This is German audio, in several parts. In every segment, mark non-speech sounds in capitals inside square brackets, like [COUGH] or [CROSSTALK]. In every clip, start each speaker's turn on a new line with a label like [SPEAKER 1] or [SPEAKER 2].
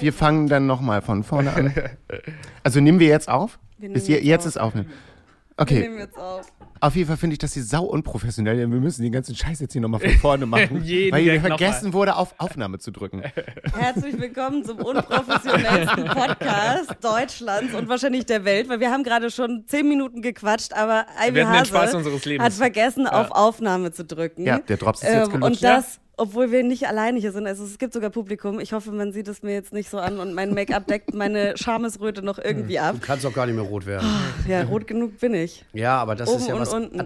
[SPEAKER 1] wir fangen dann nochmal von vorne an. [LAUGHS] Also nehmen wir jetzt auf?
[SPEAKER 2] Wir
[SPEAKER 1] je,
[SPEAKER 2] jetzt
[SPEAKER 1] jetzt
[SPEAKER 2] auf.
[SPEAKER 1] ist aufnehmen.
[SPEAKER 2] Wir
[SPEAKER 1] Okay,
[SPEAKER 2] nehmen jetzt auf.
[SPEAKER 1] auf jeden Fall finde ich das hier sau unprofessionell. denn Wir müssen den ganzen Scheiß jetzt hier nochmal von vorne machen. [LAUGHS] Weil hier vergessen wurde, auf Aufnahme zu drücken.
[SPEAKER 2] Herzlich willkommen zum unprofessionellsten [LAUGHS] Podcast Deutschlands und wahrscheinlich der Welt, weil wir haben gerade schon zehn Minuten gequatscht, aber Ivy
[SPEAKER 3] Wir
[SPEAKER 2] Hase
[SPEAKER 3] Spaß unseres Lebens.
[SPEAKER 2] hat vergessen, auf Aufnahme zu drücken.
[SPEAKER 1] Ja, der Drops ist jetzt
[SPEAKER 2] Ähm,
[SPEAKER 1] gelutscht.
[SPEAKER 2] Und das, obwohl wir nicht alleine hier sind. Also es gibt sogar Publikum. Ich hoffe, man sieht es mir jetzt nicht so an und mein Make-up deckt meine [LAUGHS] Schamesröte noch irgendwie ab.
[SPEAKER 4] Du kannst doch gar nicht mehr rot werden.
[SPEAKER 2] Ja, rot genug bin ich.
[SPEAKER 4] Ja, aber das
[SPEAKER 2] Oben
[SPEAKER 4] ist ja
[SPEAKER 2] und
[SPEAKER 4] was.
[SPEAKER 2] unten.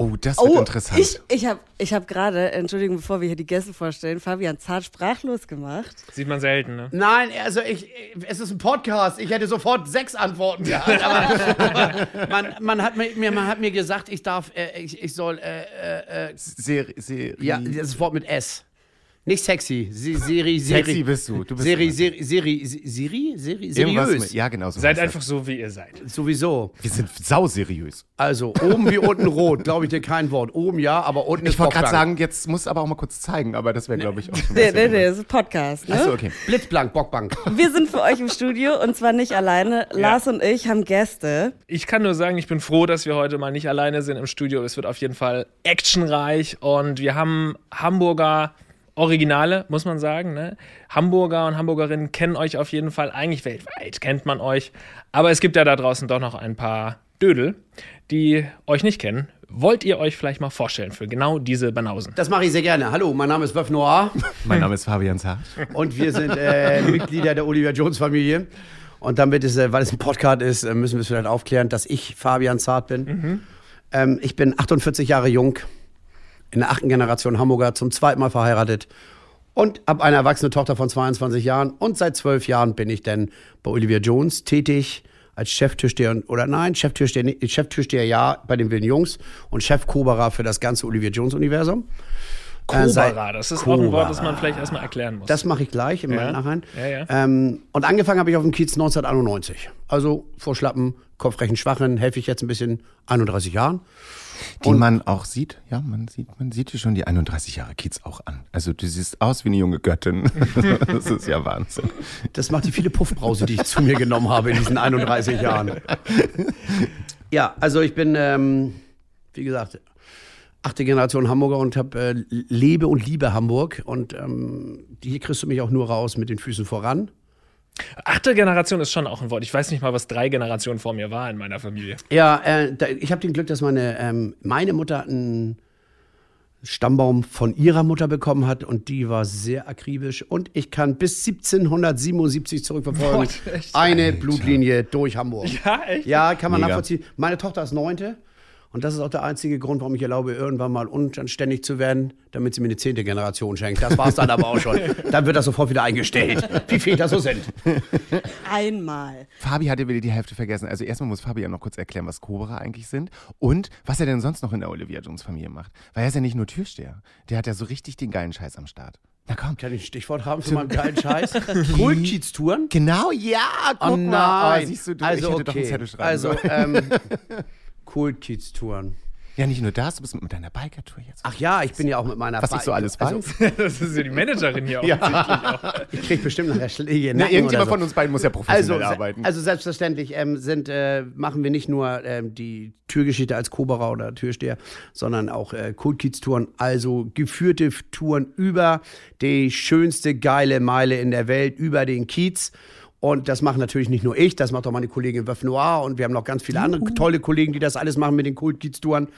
[SPEAKER 1] Oh, das wird
[SPEAKER 2] Oh,
[SPEAKER 1] interessant.
[SPEAKER 2] ich, ich habe ich hab gerade, Entschuldigung, bevor wir hier die Gäste vorstellen, Fabian zart sprachlos gemacht.
[SPEAKER 3] Sieht man selten, ne?
[SPEAKER 4] Nein, also ich, es ist ein Podcast. Ich hätte sofort sechs Antworten gehabt. Aber, aber [LAUGHS] man, man, hat mir, man hat mir gesagt, ich darf, äh, ich, ich soll, äh, äh, äh,
[SPEAKER 1] Seri Seri
[SPEAKER 4] ja, das Wort mit S. Nicht sexy. Se- Seri, Seri.
[SPEAKER 1] Sexy bist du. du bist.
[SPEAKER 4] Seri, Seri, Seri, Seri,
[SPEAKER 1] Irgendwas
[SPEAKER 4] seriös.
[SPEAKER 1] mit, ja, genau so.
[SPEAKER 3] Seid einfach so, wie ihr seid.
[SPEAKER 4] Sowieso.
[SPEAKER 1] das. Wir sind sau seriös.
[SPEAKER 4] Also, oben wie unten rot, glaube ich dir kein Wort. Oben ja, aber unten ist
[SPEAKER 1] Ich wollte gerade sagen, jetzt muss aber auch mal kurz zeigen, aber das wäre, glaube ich, auch schon
[SPEAKER 2] Nee, nee, nee, das ist ein Podcast. Ne?
[SPEAKER 1] Achso, okay.
[SPEAKER 4] Blitzblank, Bockbank.
[SPEAKER 2] Wir sind für euch im Studio und zwar nicht alleine. Lars und ich haben Gäste.
[SPEAKER 3] Ich kann nur sagen, ich bin froh, dass wir heute mal nicht alleine sind im Studio. Es wird auf jeden Fall actionreich und wir haben Hamburger Originale, muss man sagen. Ne? Hamburger und Hamburgerinnen kennen euch auf jeden Fall. Eigentlich weltweit kennt man euch. Aber es gibt ja da draußen doch noch ein paar Dödel, die euch nicht kennen. Wollt ihr euch vielleicht mal vorstellen für genau diese Banausen?
[SPEAKER 4] Das mache ich sehr gerne. Hallo, mein Name ist Wöf Noir.
[SPEAKER 1] Mein Name ist Fabian Zart.
[SPEAKER 4] Und wir sind äh, Mitglieder der Olivia Jones Familie. Und damit es, äh, weil es ein Podcast ist, äh, müssen wir es vielleicht aufklären, dass ich Fabian Zart bin. Ähm, ich bin 48 Jahre jung, in der achten Generation Hamburger, zum zweiten Mal verheiratet und habe eine erwachsene Tochter von 22 Jahren. Und seit zwölf Jahren bin ich dann bei Olivia Jones tätig als Cheftürsteher oder nein, Cheftürsteher, Cheftürsteher ja bei den Wilden Jungs und Chefkoberer für das ganze Olivia Jones Universum. Äh,
[SPEAKER 3] Cobra, das ist auch ein Wort, das man vielleicht erstmal erklären muss.
[SPEAKER 4] Das mache ich gleich im
[SPEAKER 3] Ja.
[SPEAKER 4] Nachhinein.
[SPEAKER 3] Ja, ja.
[SPEAKER 4] Ähm, und angefangen habe ich auf dem Kiez 1991. Also vor Schlappen, Kopfrechen Schwachen, helfe ich jetzt ein bisschen 31 Jahren.
[SPEAKER 1] Die man auch sieht, ja, man sieht, man sieht dir schon die 31 Jahre Kiez auch an. Also du siehst aus wie eine junge Göttin. [LAUGHS] das ist ja Wahnsinn.
[SPEAKER 4] Das macht die viele Puffbrause, die ich zu mir genommen habe in diesen 31 Jahren. Ja, also ich bin, ähm, wie gesagt, achte Generation Hamburger und hab, äh, lebe und liebe Hamburg. Und ähm, hier kriegst du mich auch nur raus mit den Füßen voran.
[SPEAKER 3] Achte Generation ist schon auch ein Wort. Ich weiß nicht mal, was drei Generationen vor mir war in meiner Familie.
[SPEAKER 4] Ja, äh, da, ich habe den Glück, dass meine, ähm, meine Mutter einen Stammbaum von ihrer Mutter bekommen hat und die war sehr akribisch und ich kann bis 1777 zurückverfolgen.
[SPEAKER 3] Boah,
[SPEAKER 4] eine Blutlinie durch Hamburg.
[SPEAKER 3] Ja, echt?
[SPEAKER 4] Ja, kann man
[SPEAKER 1] Mega.
[SPEAKER 4] nachvollziehen. Meine Tochter ist neunte und das ist auch der einzige Grund, warum ich erlaube, irgendwann mal unanständig zu werden, damit sie mir eine zehnte Generation schenkt. Das war's dann aber auch schon. [LAUGHS] Dann wird das sofort wieder eingestellt, wie Väter so sind.
[SPEAKER 2] Einmal.
[SPEAKER 1] Fabi hatte wieder die Hälfte vergessen. Also erstmal muss Fabi ja noch kurz erklären, was Cobra eigentlich sind und was er denn sonst noch in der Olivia Jones Familie macht. Weil er ist ja nicht nur Türsteher. Der hat ja so richtig den geilen Scheiß am Start. Na komm.
[SPEAKER 4] Kann ich ein Stichwort haben zu meinem geilen Scheiß? [LAUGHS] Kultkiez-Touren?
[SPEAKER 1] Genau, ja, guck
[SPEAKER 4] Oh
[SPEAKER 1] mal.
[SPEAKER 4] nein.
[SPEAKER 1] Oh, siehst du, du
[SPEAKER 4] also
[SPEAKER 1] ich hätte
[SPEAKER 4] okay.
[SPEAKER 1] doch einen Zettel schreiben
[SPEAKER 4] also [LAUGHS]
[SPEAKER 1] sollen.
[SPEAKER 4] ähm, Kultkiez-Touren.
[SPEAKER 1] Ja, nicht nur das, du bist mit deiner Biker-Tour jetzt.
[SPEAKER 4] Ach ja, ich bin ja auch mit meiner
[SPEAKER 1] was ich so alles weiß.
[SPEAKER 4] Also, [LAUGHS]
[SPEAKER 3] Das ist ja die Managerin hier auch. [LAUGHS]
[SPEAKER 4] ich krieg bestimmt nachher Schläge.
[SPEAKER 1] Na,
[SPEAKER 4] Nacken
[SPEAKER 1] irgendjemand
[SPEAKER 4] oder
[SPEAKER 1] von
[SPEAKER 4] so.
[SPEAKER 1] uns beiden muss ja
[SPEAKER 4] Also,
[SPEAKER 1] professionell
[SPEAKER 4] se-
[SPEAKER 1] arbeiten.
[SPEAKER 4] also selbstverständlich ähm, sind, äh, machen wir nicht nur ähm, die Türgeschichte als Koberer oder Türsteher, sondern auch äh, Kultkiez-Touren, also geführte Touren über die schönste geile Meile in der Welt, über den Kiez. Und das machen natürlich nicht nur ich, das macht auch meine Kollegin Wöf Noir und wir haben noch ganz viele andere tolle Kollegen, die das alles machen mit den Kultkiez-Touren.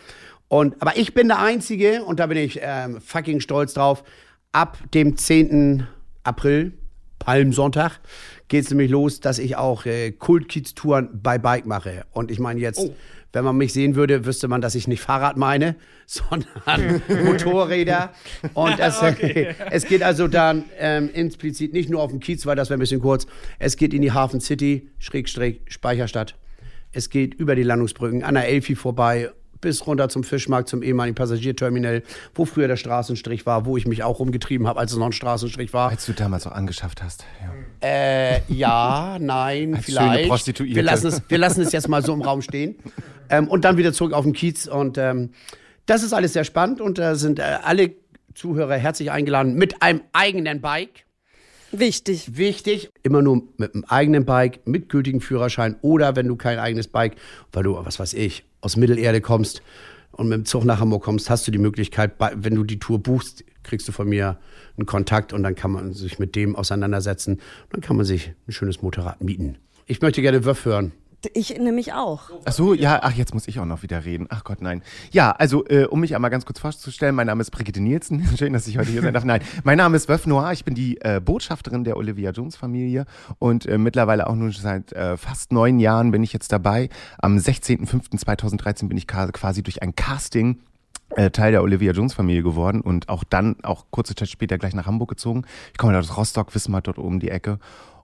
[SPEAKER 4] Und, aber ich bin der Einzige, und da bin ich ähm, fucking stolz drauf, ab dem 10. April Palmsonntag geht es nämlich los, dass ich auch äh, Kultkiez-Touren bei Bike mache. Und ich meine jetzt,
[SPEAKER 3] Oh.
[SPEAKER 4] Wenn man mich sehen würde, wüsste man, dass ich nicht Fahrrad meine, [LAUGHS] sondern Motorräder. Und [LAUGHS] es, [LAUGHS] es geht also dann ähm, implizit nicht nur auf den Kiez, weil das wäre ein bisschen kurz. Es geht in die Hafen City, Schrägstrich, Speicherstadt. Es geht über die Landungsbrücken an der Elfi vorbei bis runter zum Fischmarkt, zum ehemaligen Passagierterminal, wo früher der Straßenstrich war, wo ich mich auch rumgetrieben habe, als es noch ein Straßenstrich war.
[SPEAKER 1] Als du damals auch angeschafft hast. Ja.
[SPEAKER 4] Äh, ja, [LAUGHS] nein,
[SPEAKER 1] Als schöne
[SPEAKER 4] vielleicht.
[SPEAKER 1] Prostituierte.
[SPEAKER 4] Wir lassen, es, wir lassen es jetzt mal so im Raum stehen. Ähm, und dann wieder zurück auf den Kiez. Und ähm, das ist alles sehr spannend. Und da sind äh, alle Zuhörer herzlich eingeladen mit einem eigenen Bike.
[SPEAKER 2] Wichtig.
[SPEAKER 4] Wichtig, immer nur mit einem eigenen Bike, mit gültigem Führerschein oder wenn du kein eigenes Bike, weil du, was weiß ich, aus Mittelerde kommst und mit dem Zug nach Hamburg kommst, hast du die Möglichkeit, wenn du die Tour buchst, kriegst du von mir einen Kontakt und dann kann man sich mit dem auseinandersetzen. Dann kann man sich ein schönes Motorrad mieten. Ich möchte gerne Wöff hören.
[SPEAKER 2] Ich nämlich auch.
[SPEAKER 1] Ach so, ja, ach, jetzt muss ich auch noch wieder reden. Ach Gott, nein. Ja, also, äh, um mich einmal ganz kurz vorzustellen, mein Name ist Brigitte Nielsen. [LAUGHS] Schön, dass ich heute hier sein darf. Nein, mein Name ist Wöf Noir. Ich bin die äh, Botschafterin der Olivia Jones Familie und äh, mittlerweile auch nun seit äh, fast neun Jahren bin ich jetzt dabei. Am 16.05.2013 bin ich quasi durch ein Casting äh, Teil der Olivia Jones Familie geworden und auch dann, auch kurze Zeit später gleich nach Hamburg gezogen. Ich komme aus Rostock, Wismar, dort oben die Ecke.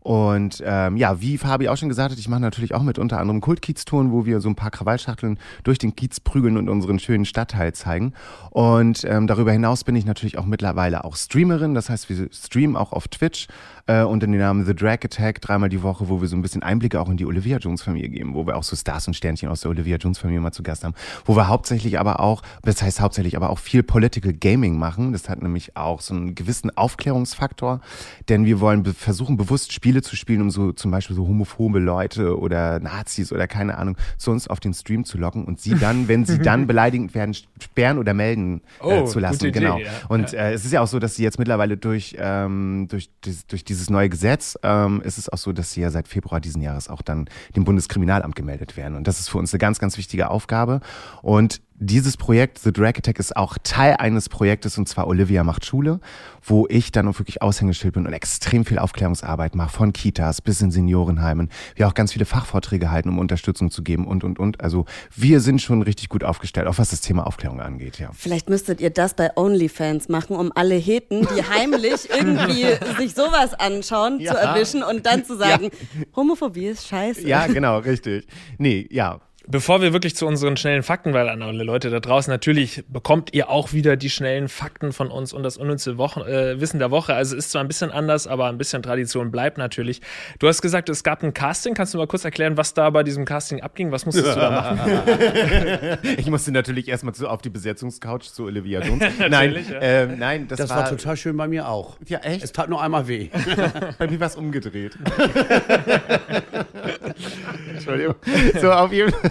[SPEAKER 1] Und ähm, ja, wie Fabi auch schon gesagt hat, ich mache natürlich auch mit unter anderem Kultkiez-Touren, wo wir so ein paar Krawallschachteln durch den Kiez prügeln und unseren schönen Stadtteil zeigen. Und ähm, darüber hinaus bin ich natürlich auch mittlerweile auch Streamerin. Das heißt, wir streamen auch auf Twitch äh, unter dem Namen The Drag Attack dreimal die Woche, wo wir so ein bisschen Einblicke auch in die Olivia Jones Familie geben, wo wir auch so Stars und Sternchen aus der Olivia Jones Familie mal zu Gast haben, wo wir hauptsächlich aber auch, das heißt hauptsächlich aber auch viel Political Gaming machen. Das hat nämlich auch so einen gewissen Aufklärungsfaktor, denn wir wollen be versuchen, bewusst Spiele zu spielen, um so zum Beispiel so homophobe Leute oder Nazis oder keine Ahnung zu uns auf den Stream zu locken und sie dann, wenn sie dann [LAUGHS] beleidigend werden, sperren oder melden äh,
[SPEAKER 3] Oh,
[SPEAKER 1] zu lassen.
[SPEAKER 3] gute Idee,
[SPEAKER 1] genau.
[SPEAKER 3] ja.
[SPEAKER 1] Und äh, es ist ja auch so, dass sie jetzt mittlerweile durch, ähm, durch, durch dieses neue Gesetz ähm, ist es auch so, dass sie ja seit Februar diesen Jahres auch dann dem Bundeskriminalamt gemeldet werden. Und das ist für uns eine ganz, ganz wichtige Aufgabe. Und dieses Projekt, The Drag Attack, ist auch Teil eines Projektes, und zwar Olivia macht Schule, wo ich dann auch wirklich Aushängeschild bin und extrem viel Aufklärungsarbeit mache, von Kitas bis in Seniorenheimen. Wir auch ganz viele Fachvorträge halten, um Unterstützung zu geben und, und, und. Also wir sind schon richtig gut aufgestellt, auch was das Thema Aufklärung angeht, ja.
[SPEAKER 2] Vielleicht müsstet ihr das bei OnlyFans machen, um alle Heten, die heimlich [LAUGHS] irgendwie sich sowas anschauen,
[SPEAKER 1] Ja.
[SPEAKER 2] zu erwischen und dann zu sagen, Homophobie ist scheiße.
[SPEAKER 1] Ja, genau, richtig. Nee, ja.
[SPEAKER 3] Bevor wir wirklich zu unseren schnellen Fakten, weil an alle Leute da draußen, natürlich bekommt ihr auch wieder die schnellen Fakten von uns und das unnütze Wochen, äh, Wissen der Woche. Also ist zwar ein bisschen anders, aber ein bisschen Tradition bleibt natürlich. Du hast gesagt, es gab ein Casting. Kannst du mal kurz erklären, was da bei diesem Casting abging? Was musstest du da machen? [LAUGHS]
[SPEAKER 1] Ich musste natürlich erstmal so auf die Besetzungscouch zu Olivia Jones. [LAUGHS] nein,
[SPEAKER 3] ja.
[SPEAKER 1] ähm, nein, das,
[SPEAKER 4] Das war total schön bei mir auch.
[SPEAKER 1] Ja, echt?
[SPEAKER 4] Es tat nur einmal weh. [LAUGHS]
[SPEAKER 1] Bei mir war es umgedreht. Entschuldigung. So, auf jeden Fall.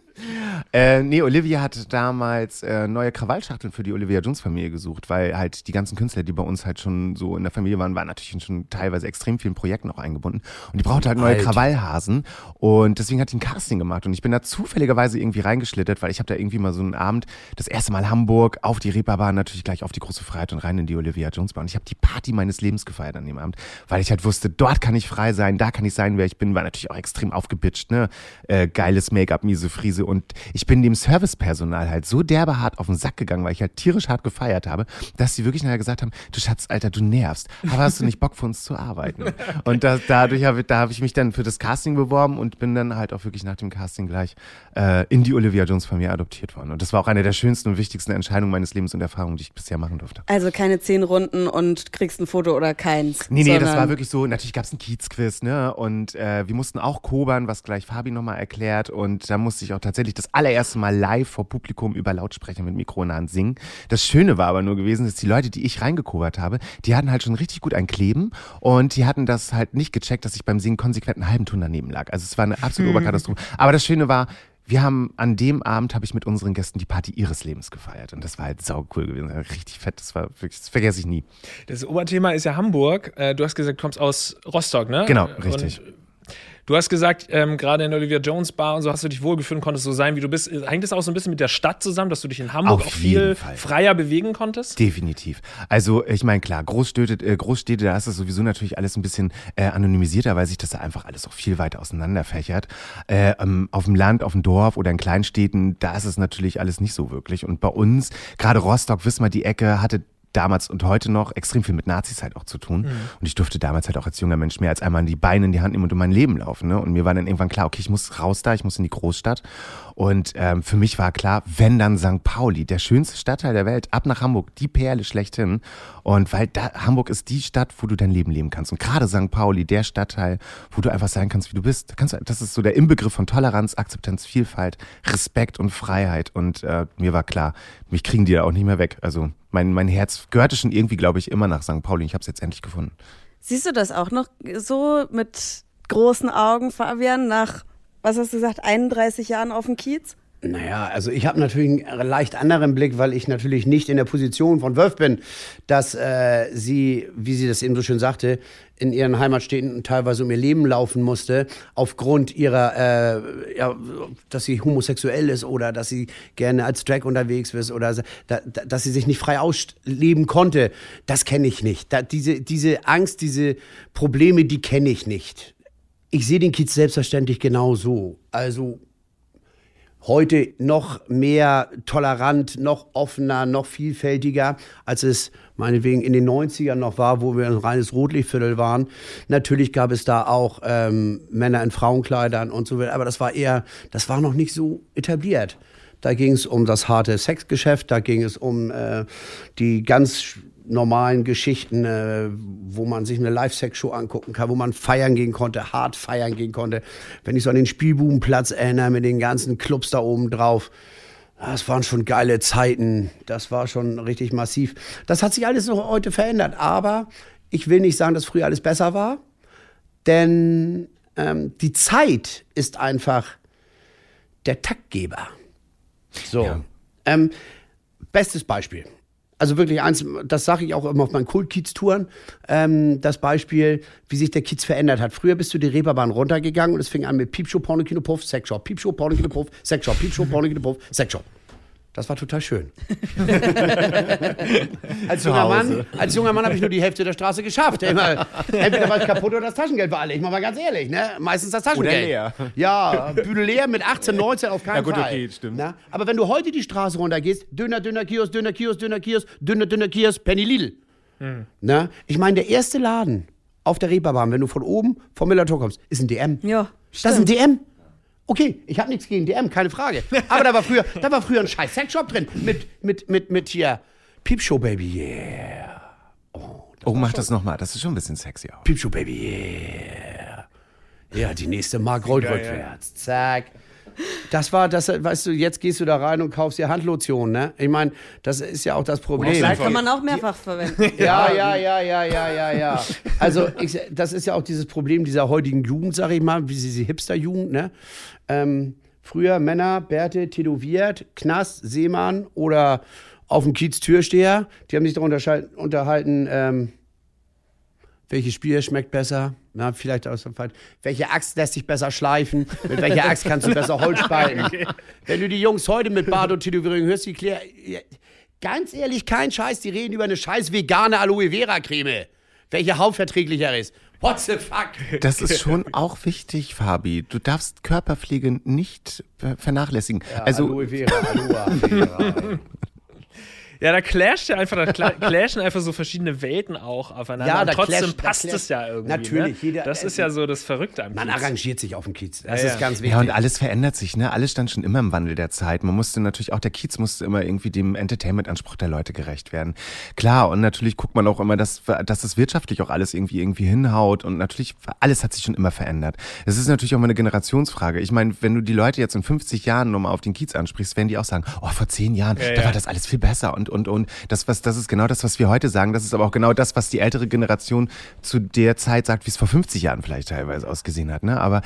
[SPEAKER 1] [LAUGHS] Äh, nee, Olivia hat damals äh, neue Krawallschachteln für die Olivia Jones Familie gesucht, weil halt die ganzen Künstler, die bei uns halt schon so in der Familie waren, waren natürlich in schon teilweise extrem vielen Projekten auch eingebunden. Und die brauchte halt neue
[SPEAKER 4] Alt.
[SPEAKER 1] Krawallhasen. Und deswegen hat die ein Casting gemacht. Und ich bin da zufälligerweise irgendwie reingeschlittert, weil ich habe da irgendwie mal so einen Abend, das erste Mal Hamburg, auf die Reeperbahn, natürlich gleich auf die große Freiheit und rein in die Olivia Jones Bahn. Und ich habe die Party meines Lebens gefeiert an dem Abend, weil ich halt wusste, dort kann ich frei sein, da kann ich sein, wer ich bin. War natürlich auch extrem aufgebitscht, ne? Äh, geiles Make-up, miese Frise. Und ich bin dem Servicepersonal halt so derbe hart auf den Sack gegangen, weil ich halt tierisch hart gefeiert habe, dass sie wirklich nachher gesagt haben, du Schatz, Alter, du nervst. Aber hast du nicht Bock für uns zu arbeiten? [LAUGHS] Und da, dadurch habe da habe ich mich dann für das Casting beworben und bin dann halt auch wirklich nach dem Casting gleich äh, in die Olivia Jones Familie adoptiert worden. Und das war auch eine der schönsten und wichtigsten Entscheidungen meines Lebens und Erfahrungen, die ich bisher machen durfte.
[SPEAKER 2] Also keine zehn Runden und kriegst ein Foto oder keins.
[SPEAKER 1] Nee, nee, das war wirklich so. Natürlich gab es einen Kiezquiz, ne? Und äh, wir mussten auch kobern, was gleich Fabi nochmal erklärt. Und da musste ich auch tatsächlich das allererste Mal live vor Publikum über Lautsprecher mit Mikro in der Hand singen. Das Schöne war aber nur gewesen, dass die Leute, die ich reingekobert habe, die hatten halt schon richtig gut ein Kleben und die hatten das halt nicht gecheckt, dass ich beim Singen konsequent einen halben Ton daneben lag. Also es war eine absolute Oberkatastrophe. Aber das Schöne war, wir haben an dem Abend habe ich mit unseren Gästen die Party ihres Lebens gefeiert und das war halt sau cool gewesen, richtig fett, das war wirklich, das vergesse ich nie.
[SPEAKER 3] Das Oberthema ist ja Hamburg. Äh, Du hast gesagt, du kommst aus Rostock, ne?
[SPEAKER 1] Genau, richtig.
[SPEAKER 3] Und Du hast gesagt, ähm, gerade in Olivia Jones Bar und so hast du dich wohlgefühlt und konntest so sein, wie du bist. Hängt es auch so ein bisschen mit der Stadt zusammen, dass du dich in Hamburg
[SPEAKER 1] Auf
[SPEAKER 3] auch viel
[SPEAKER 1] Fall.
[SPEAKER 3] freier bewegen konntest?
[SPEAKER 1] Definitiv. Also ich meine, klar, Großstädte, äh, Großstädte, da ist das sowieso natürlich alles ein bisschen äh, anonymisierter, weil sich das da einfach alles auch viel weiter auseinanderfächert. Äh, ähm, auf dem Land, auf dem Dorf oder in Kleinstädten, da ist es natürlich alles nicht so wirklich. Und bei uns, gerade Rostock, Wismar, die Ecke, hatte damals und heute noch extrem viel mit Nazis halt auch zu tun. Und ich durfte damals halt auch als junger Mensch mehr als einmal die Beine in die Hand nehmen und um mein Leben laufen. Ne? Und mir war dann irgendwann klar, okay, ich muss raus da, ich muss in die Großstadt. Und ähm, für mich war klar, wenn dann St. Pauli, der schönste Stadtteil der Welt, ab nach Hamburg, die Perle schlechthin. Und weil da, Hamburg ist die Stadt, wo du dein Leben leben kannst. Und gerade St. Pauli, der Stadtteil, wo du einfach sein kannst, wie du bist. Kannst, das ist so der Inbegriff von Toleranz, Akzeptanz, Vielfalt, Respekt und Freiheit. Und äh, mir war klar, mich kriegen die da auch nicht mehr weg. Also mein, mein Herz gehörte schon irgendwie, glaube ich, immer nach St. Pauli. Ich habe es jetzt endlich gefunden.
[SPEAKER 2] Siehst du das auch noch so mit großen Augen, Fabian, nach, was hast du gesagt, 31 Jahren auf dem Kiez?
[SPEAKER 4] Naja, also ich habe natürlich einen leicht anderen Blick, weil ich natürlich nicht in der Position von Wölf bin, dass äh, sie, wie sie das eben so schön sagte, in ihren Heimatstädten teilweise um ihr Leben laufen musste, aufgrund ihrer, äh, ja, dass sie homosexuell ist oder dass sie gerne als Drag unterwegs ist oder da, da, dass sie sich nicht frei ausleben konnte. Das kenne ich nicht. Da, diese, diese Angst, diese Probleme, die kenne ich nicht. Ich sehe den Kiez selbstverständlich genau so. Also heute noch mehr tolerant, noch offener, noch vielfältiger, als es meinetwegen in den 90ern noch war, wo wir ein reines Rotlichtviertel waren. Natürlich gab es da auch ähm, Männer in Frauenkleidern und so weiter, aber das war eher, das war noch nicht so etabliert. Da ging es um das harte Sexgeschäft, da ging es um äh, die ganz normalen Geschichten, äh, wo man sich eine Live-Sex-Show angucken kann, wo man feiern gehen konnte, hart feiern gehen konnte. Wenn ich so an den Spielbubenplatz erinnere, mit den ganzen Clubs da oben drauf, das waren schon geile Zeiten. Das war schon richtig massiv. Das hat sich alles noch heute verändert. Aber ich will nicht sagen, dass früher alles besser war. Denn ähm, die Zeit ist einfach der Taktgeber. So. Ähm, bestes Beispiel. Also wirklich eins, das sage ich auch immer auf meinen Kult-Kiez-Touren, ähm, das Beispiel, wie sich der Kiez verändert hat. Früher bist du die Reeperbahn runtergegangen und es fing an mit Piepshow, Porno, Kino, Puff, Sexshop, Piepshow, Porno, Kino, Puff, Sexshop, Piepshow, Porno, Kino, Puff, Sexshop. Das war total schön. [LAUGHS] als, junger Mann, als junger Mann habe ich nur die Hälfte der Straße geschafft. Immer, entweder war ich kaputt oder das Taschengeld war alle. Ich mach mal ganz ehrlich, ne? Meistens das Taschengeld.
[SPEAKER 1] leer.
[SPEAKER 4] Ja, Bühne leer mit 18, 19 auf keinen
[SPEAKER 1] Ja, gut,
[SPEAKER 4] Fall.
[SPEAKER 1] okay, stimmt.
[SPEAKER 4] Na? Aber wenn du heute die Straße runtergehst, dünner, dünner Kiosk, dünner Kiosk, dünner Kiosk, dünner, dünner Kiosk, Penny Lidl. Na? Ich meine, der erste Laden auf der Reeperbahn, wenn du von oben vom Millertor kommst, ist ein DM.
[SPEAKER 2] Ja,
[SPEAKER 4] Das ist ein DM. Okay, ich habe nichts gegen DM, keine Frage. Aber da war früher, da war früher ein scheiß Sexshop drin mit, mit, mit, mit hier Piepshow Baby, yeah.
[SPEAKER 1] Oh, mach das nochmal. Das ist schon ein bisschen sexy auch.
[SPEAKER 4] Piepshow Baby, yeah. Ja, die nächste Mark rollt rückwärts. Zack. Das war, das, weißt du, jetzt gehst du da rein und kaufst dir Handlotion, ne? Ich meine, das ist ja auch das Problem.
[SPEAKER 2] Das kann man auch mehrfach verwenden. [LAUGHS]
[SPEAKER 4] Ja, ja, ja, ja, ja, ja, ja. Also ich, das ist ja auch dieses Problem dieser heutigen Jugend, sag ich mal, wie sie diese Hipster-Jugend, ne? Ähm, früher Männer, Bärte, tätowiert, Knast, Seemann oder auf dem Kiez Türsteher, die haben sich darunter unterhalten, ähm, welches Spiel schmeckt besser? Na, vielleicht aus dem Fall. Welche Axt lässt sich besser schleifen? Mit welcher Axt kannst du [LAUGHS] besser Holz spalten? Wenn du die Jungs heute mit Bart und Tätowierung hörst, die ja, ganz ehrlich, kein Scheiß, die reden über eine scheiß vegane Aloe Vera Creme. Welche hautverträglicher ist. What the fuck?
[SPEAKER 1] Das ist schon auch wichtig, Fabi. Du darfst Körperpflege nicht ver- vernachlässigen. also,
[SPEAKER 4] Aloe Vera, Aloe Vera. [LAUGHS]
[SPEAKER 3] Ja, da clasht ja einfach, da cla- [LAUGHS] clashen einfach so verschiedene Welten auch aufeinander.
[SPEAKER 4] Ja,
[SPEAKER 3] und
[SPEAKER 4] da
[SPEAKER 3] trotzdem
[SPEAKER 4] clasht- da
[SPEAKER 3] passt
[SPEAKER 4] clasht-
[SPEAKER 3] es ja irgendwie.
[SPEAKER 4] Natürlich,
[SPEAKER 3] ne?
[SPEAKER 4] jeder-
[SPEAKER 3] das
[SPEAKER 4] äh,
[SPEAKER 3] ist ja so das Verrückte am
[SPEAKER 4] Man
[SPEAKER 3] Kiez.
[SPEAKER 4] arrangiert sich auf dem Kiez. Das
[SPEAKER 3] Ja,
[SPEAKER 4] ist
[SPEAKER 3] ja.
[SPEAKER 4] ganz wichtig.
[SPEAKER 1] ja, und alles verändert sich, ne? Alles stand schon immer im Wandel der Zeit. Man musste natürlich auch, der Kiez musste immer irgendwie dem Entertainment-Anspruch der Leute gerecht werden. Klar, und natürlich guckt man auch immer, dass, dass das wirtschaftlich auch alles irgendwie irgendwie hinhaut und natürlich, alles hat sich schon immer verändert. Es ist natürlich auch mal eine Generationsfrage. Ich meine, wenn du die Leute jetzt in 50 Jahren nochmal auf den Kiez ansprichst, werden die auch sagen, oh, vor zehn Jahren, da
[SPEAKER 3] ja.
[SPEAKER 1] war das alles viel besser und, und, und. Das, was, das ist genau das, was wir heute sagen. Das ist aber auch genau das, was die ältere Generation zu der Zeit sagt, wie es vor 50 Jahren vielleicht teilweise ausgesehen hat. Ne? Aber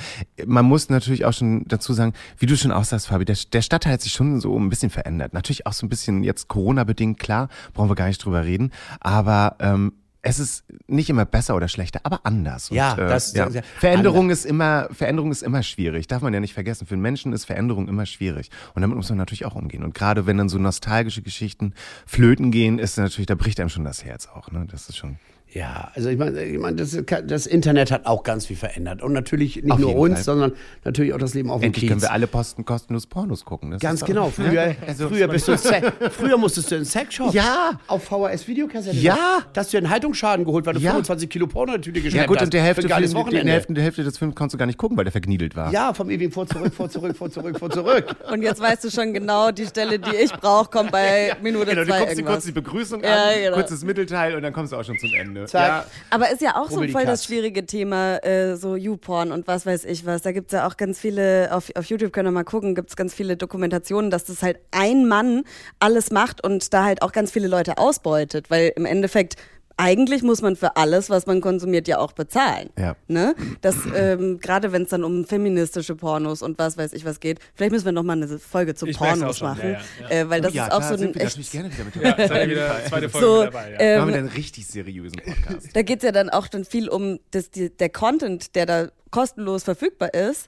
[SPEAKER 1] man muss natürlich auch schon dazu sagen, wie du schon auch sagst, Fabi, der, der Stadtteil hat sich schon so ein bisschen verändert. Natürlich auch so ein bisschen jetzt Corona-bedingt, klar, brauchen wir gar nicht drüber reden. Aber ähm, es ist nicht immer besser oder schlechter, aber anders. Und,
[SPEAKER 4] Ja,
[SPEAKER 1] äh,
[SPEAKER 4] das-
[SPEAKER 1] ja.
[SPEAKER 4] das-
[SPEAKER 1] Veränderung ist immer, Veränderung ist immer schwierig. Darf man ja nicht vergessen. Für einen Menschen ist Veränderung immer schwierig. Und damit muss man natürlich auch umgehen. Und gerade wenn dann so nostalgische Geschichten flöten gehen, ist natürlich, da bricht einem schon das Herz auch. Ne? Das ist schon.
[SPEAKER 4] Ja, also ich meine, ich mein, das, das Internet hat auch ganz viel verändert. Und natürlich nicht
[SPEAKER 1] Auf
[SPEAKER 4] nur uns,
[SPEAKER 1] Fall.
[SPEAKER 4] sondern natürlich auch das Leben auf dem
[SPEAKER 1] Endlich
[SPEAKER 4] Kiez.
[SPEAKER 1] können wir alle Posten kostenlos Pornos gucken. Das
[SPEAKER 4] Ganz
[SPEAKER 1] ist
[SPEAKER 4] genau. Früher,
[SPEAKER 1] Also-
[SPEAKER 4] früher, bist du [LAUGHS] früher musstest du in Sexshop.
[SPEAKER 1] Ja.
[SPEAKER 4] Auf VHS-Videokassette.
[SPEAKER 1] Ja.
[SPEAKER 4] Da hast du einen Haltungsschaden geholt, weil du
[SPEAKER 1] Ja.
[SPEAKER 4] 25 Kilo Porno in der Tüte geschleppt
[SPEAKER 1] Ja gut,
[SPEAKER 4] hast.
[SPEAKER 1] und der Hälfte, Film, die, die
[SPEAKER 4] Wochenende.
[SPEAKER 1] Hälfte, die Hälfte des Films konntest du gar nicht gucken, weil der vergniedelt war.
[SPEAKER 4] Ja, vom ewigen vor zurück, vor zurück, vor zurück, vor zurück. [LAUGHS]
[SPEAKER 2] Und jetzt weißt du schon genau, die Stelle, die ich brauche, kommt bei [LAUGHS] Minute
[SPEAKER 1] Genau, du
[SPEAKER 2] zwei
[SPEAKER 1] guckst dir kurz die Begrüßung
[SPEAKER 2] Ja,
[SPEAKER 1] an,
[SPEAKER 2] genau.
[SPEAKER 1] kurzes Mittelteil und dann kommst du auch schon zum Ende.
[SPEAKER 4] Zack.
[SPEAKER 1] Ja.
[SPEAKER 2] Aber ist ja auch so
[SPEAKER 4] Rubbel
[SPEAKER 2] voll das schwierige Thema, äh, so YouPorn und was weiß ich was. Da gibt's ja auch ganz viele, auf, auf YouTube können wir mal gucken, gibt's ganz viele Dokumentationen, dass das halt ein Mann alles macht und da halt auch ganz viele Leute ausbeutet, weil im Endeffekt eigentlich muss man für alles, was man konsumiert, ja auch bezahlen.
[SPEAKER 1] Ja.
[SPEAKER 2] Ne? Das, ähm, gerade wenn es dann um feministische Pornos und was weiß ich was geht, vielleicht müssen wir noch mal eine Folge zu
[SPEAKER 3] Ich
[SPEAKER 2] Pornos machen,
[SPEAKER 3] ja, ja,
[SPEAKER 2] Äh, weil das
[SPEAKER 1] ja,
[SPEAKER 2] ist auch so
[SPEAKER 1] sind
[SPEAKER 2] ein
[SPEAKER 1] wir
[SPEAKER 2] echt
[SPEAKER 1] natürlich gerne wieder mit dabei.
[SPEAKER 3] Ja, seid ihr wieder zweite Folge
[SPEAKER 2] so,
[SPEAKER 3] dabei. Ja.
[SPEAKER 1] Da
[SPEAKER 2] ähm,
[SPEAKER 1] haben wir einen richtig seriösen Podcast.
[SPEAKER 2] da geht es ja dann auch dann viel um das, die, der Content, der da kostenlos verfügbar ist,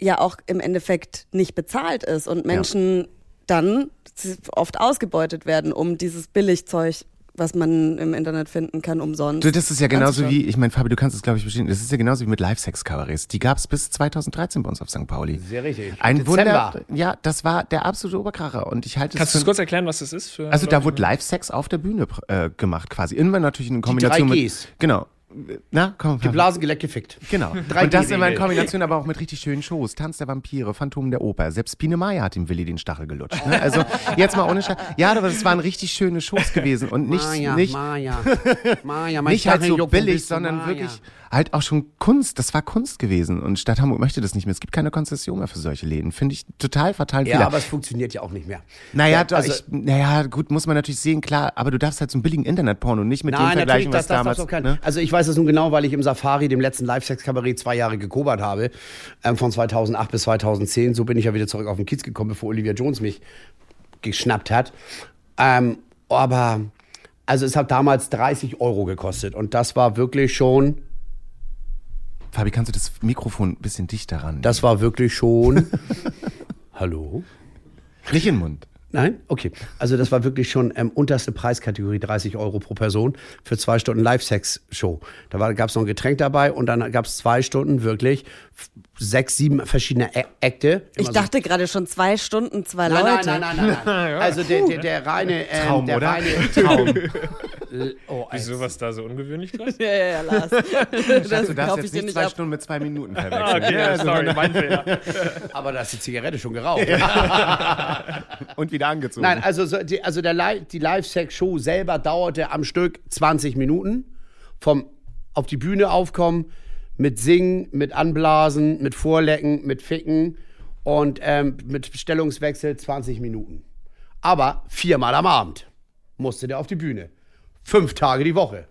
[SPEAKER 2] ja auch im Endeffekt nicht bezahlt ist und Menschen dann oft ausgebeutet werden, um dieses Billigzeug, was man im Internet finden kann, umsonst.
[SPEAKER 1] Du, das ist ja genauso wie, ich meine, Fabi, du kannst es, glaube ich, bestätigen, das ist ja genauso wie mit Live-Sex-Kabarets. Die gab es bis 2013 bei uns auf St. Pauli.
[SPEAKER 4] Sehr richtig.
[SPEAKER 1] Ein
[SPEAKER 4] Dezember.
[SPEAKER 1] Wunder. Ja, das war der absolute Oberkracher. Und ich halte
[SPEAKER 3] Kannst du
[SPEAKER 1] es
[SPEAKER 3] kurz erklären, was das ist? Für
[SPEAKER 1] Also da wurde Live-Sex auf der Bühne äh, gemacht, quasi. Immer natürlich in Kombination
[SPEAKER 4] drei
[SPEAKER 1] mit. Genau. Na, komm. Fabi.
[SPEAKER 4] Geblasen, geleckt, gefickt.
[SPEAKER 1] Genau.
[SPEAKER 4] Drei
[SPEAKER 1] und das immer in Kombination aber auch mit richtig schönen Shows. Tanz der Vampire, Phantom der Oper. Selbst Biene Meier hat dem Willi den Stachel gelutscht. Ne? Also jetzt mal ohne Scheiß. Ja, aber das waren richtig schöne Shows gewesen. Und nicht,
[SPEAKER 4] Maja,
[SPEAKER 1] nicht,
[SPEAKER 4] Maja, [LAUGHS] mein
[SPEAKER 1] nicht halt so billig, sondern
[SPEAKER 4] Maja.
[SPEAKER 1] wirklich halt auch schon Kunst. Das war Kunst gewesen. Und Stadt Hamburg möchte das nicht mehr. Es gibt keine Konzession mehr für solche Läden. Finde ich total fatalen
[SPEAKER 4] Ja,
[SPEAKER 1] Fehler.
[SPEAKER 4] aber es funktioniert ja auch nicht mehr.
[SPEAKER 1] Naja,
[SPEAKER 4] Ja, also-
[SPEAKER 1] ich, naja, gut, muss man natürlich sehen, klar, aber du darfst halt so einen billigen Internetporno nicht mit dem
[SPEAKER 4] Nein, natürlich,
[SPEAKER 1] vergleichen,
[SPEAKER 4] das,
[SPEAKER 1] was
[SPEAKER 4] das
[SPEAKER 1] damals.
[SPEAKER 4] du auch kein.
[SPEAKER 1] ne?
[SPEAKER 4] Also ich weiß das nun genau, weil ich im Safari, dem letzten Live-Sex-Kabarett, zwei Jahre gekobert habe, ähm, von 2008 bis 2010. So bin ich ja wieder zurück auf den Kiez gekommen, bevor Olivia Jones mich geschnappt hat. Ähm, aber, also es hat damals 30 Euro gekostet und das war wirklich schon,
[SPEAKER 1] Fabi, kannst du das Mikrofon ein bisschen dichter ran?
[SPEAKER 4] das war wirklich schon, [LAUGHS] hallo?
[SPEAKER 1] nicht in den Mund.
[SPEAKER 4] Nein? Okay. Also das war wirklich schon ähm, unterste Preiskategorie, 30 Euro pro Person für zwei Stunden Live-Sex-Show. Da gab es noch ein Getränk dabei und dann gab es zwei Stunden wirklich sechs, sieben verschiedene Ä- Akte.
[SPEAKER 2] ich
[SPEAKER 4] Immer so-
[SPEAKER 2] dachte gerade schon zwei Stunden, zwei
[SPEAKER 4] Nein,
[SPEAKER 2] Leute.
[SPEAKER 4] nein, nein, nein, nein, [LAUGHS] nein. Also der, der, der reine... Ähm,
[SPEAKER 1] Traum,
[SPEAKER 4] der
[SPEAKER 1] oder?
[SPEAKER 4] Reine [LAUGHS] Traum. oh,
[SPEAKER 3] Wieso was da so ungewöhnlich dran? [LAUGHS]
[SPEAKER 2] Ja, ja, ja, Lars.
[SPEAKER 1] Schatz,
[SPEAKER 2] das
[SPEAKER 1] du darfst jetzt nicht zwei
[SPEAKER 2] ab.
[SPEAKER 1] Stunden mit zwei Minuten verwechseln.
[SPEAKER 3] Ah, okay,
[SPEAKER 1] Ja,
[SPEAKER 3] sorry, mein Fehler.
[SPEAKER 4] aber da ist die Zigarette schon geraucht.
[SPEAKER 1] Und wieder angezogen.
[SPEAKER 4] Nein, also, so, die, also der Li die Live-Sex-Show selber dauerte am Stück 20 Minuten. Vom auf die Bühne aufkommen, mit Singen, mit Anblasen, mit Vorlecken, mit Ficken und ähm, mit Stellungswechsel 20 Minuten. Aber viermal am Abend musste der auf die Bühne. Fünf Tage die Woche.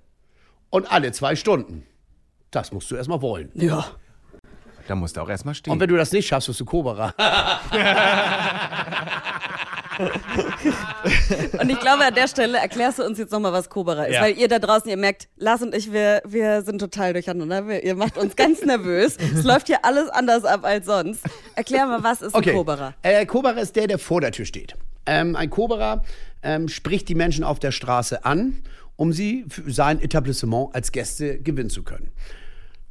[SPEAKER 4] Und alle zwei Stunden. Das musst du erstmal wollen.
[SPEAKER 2] Ja.
[SPEAKER 1] Da musst du auch erstmal stehen.
[SPEAKER 4] Und wenn du das nicht schaffst, wirst du Cobra. [LAUGHS] [LAUGHS] [LAUGHS]
[SPEAKER 2] Und ich glaube, an der Stelle erklärst du uns jetzt nochmal, was Cobra ist.
[SPEAKER 3] Ja.
[SPEAKER 2] Weil ihr da draußen, ihr merkt, Lars und ich, wir, wir sind total durcheinander. Wir, ihr macht uns ganz nervös. Es läuft hier alles anders ab als sonst. Erklär mal, was ist
[SPEAKER 4] Okay.
[SPEAKER 2] ein Cobra?
[SPEAKER 4] Äh, Cobra ist der, der vor der Tür steht. Ähm, ein Cobra ähm, spricht die Menschen auf der Straße an, um sie für sein Etablissement als Gäste gewinnen zu können.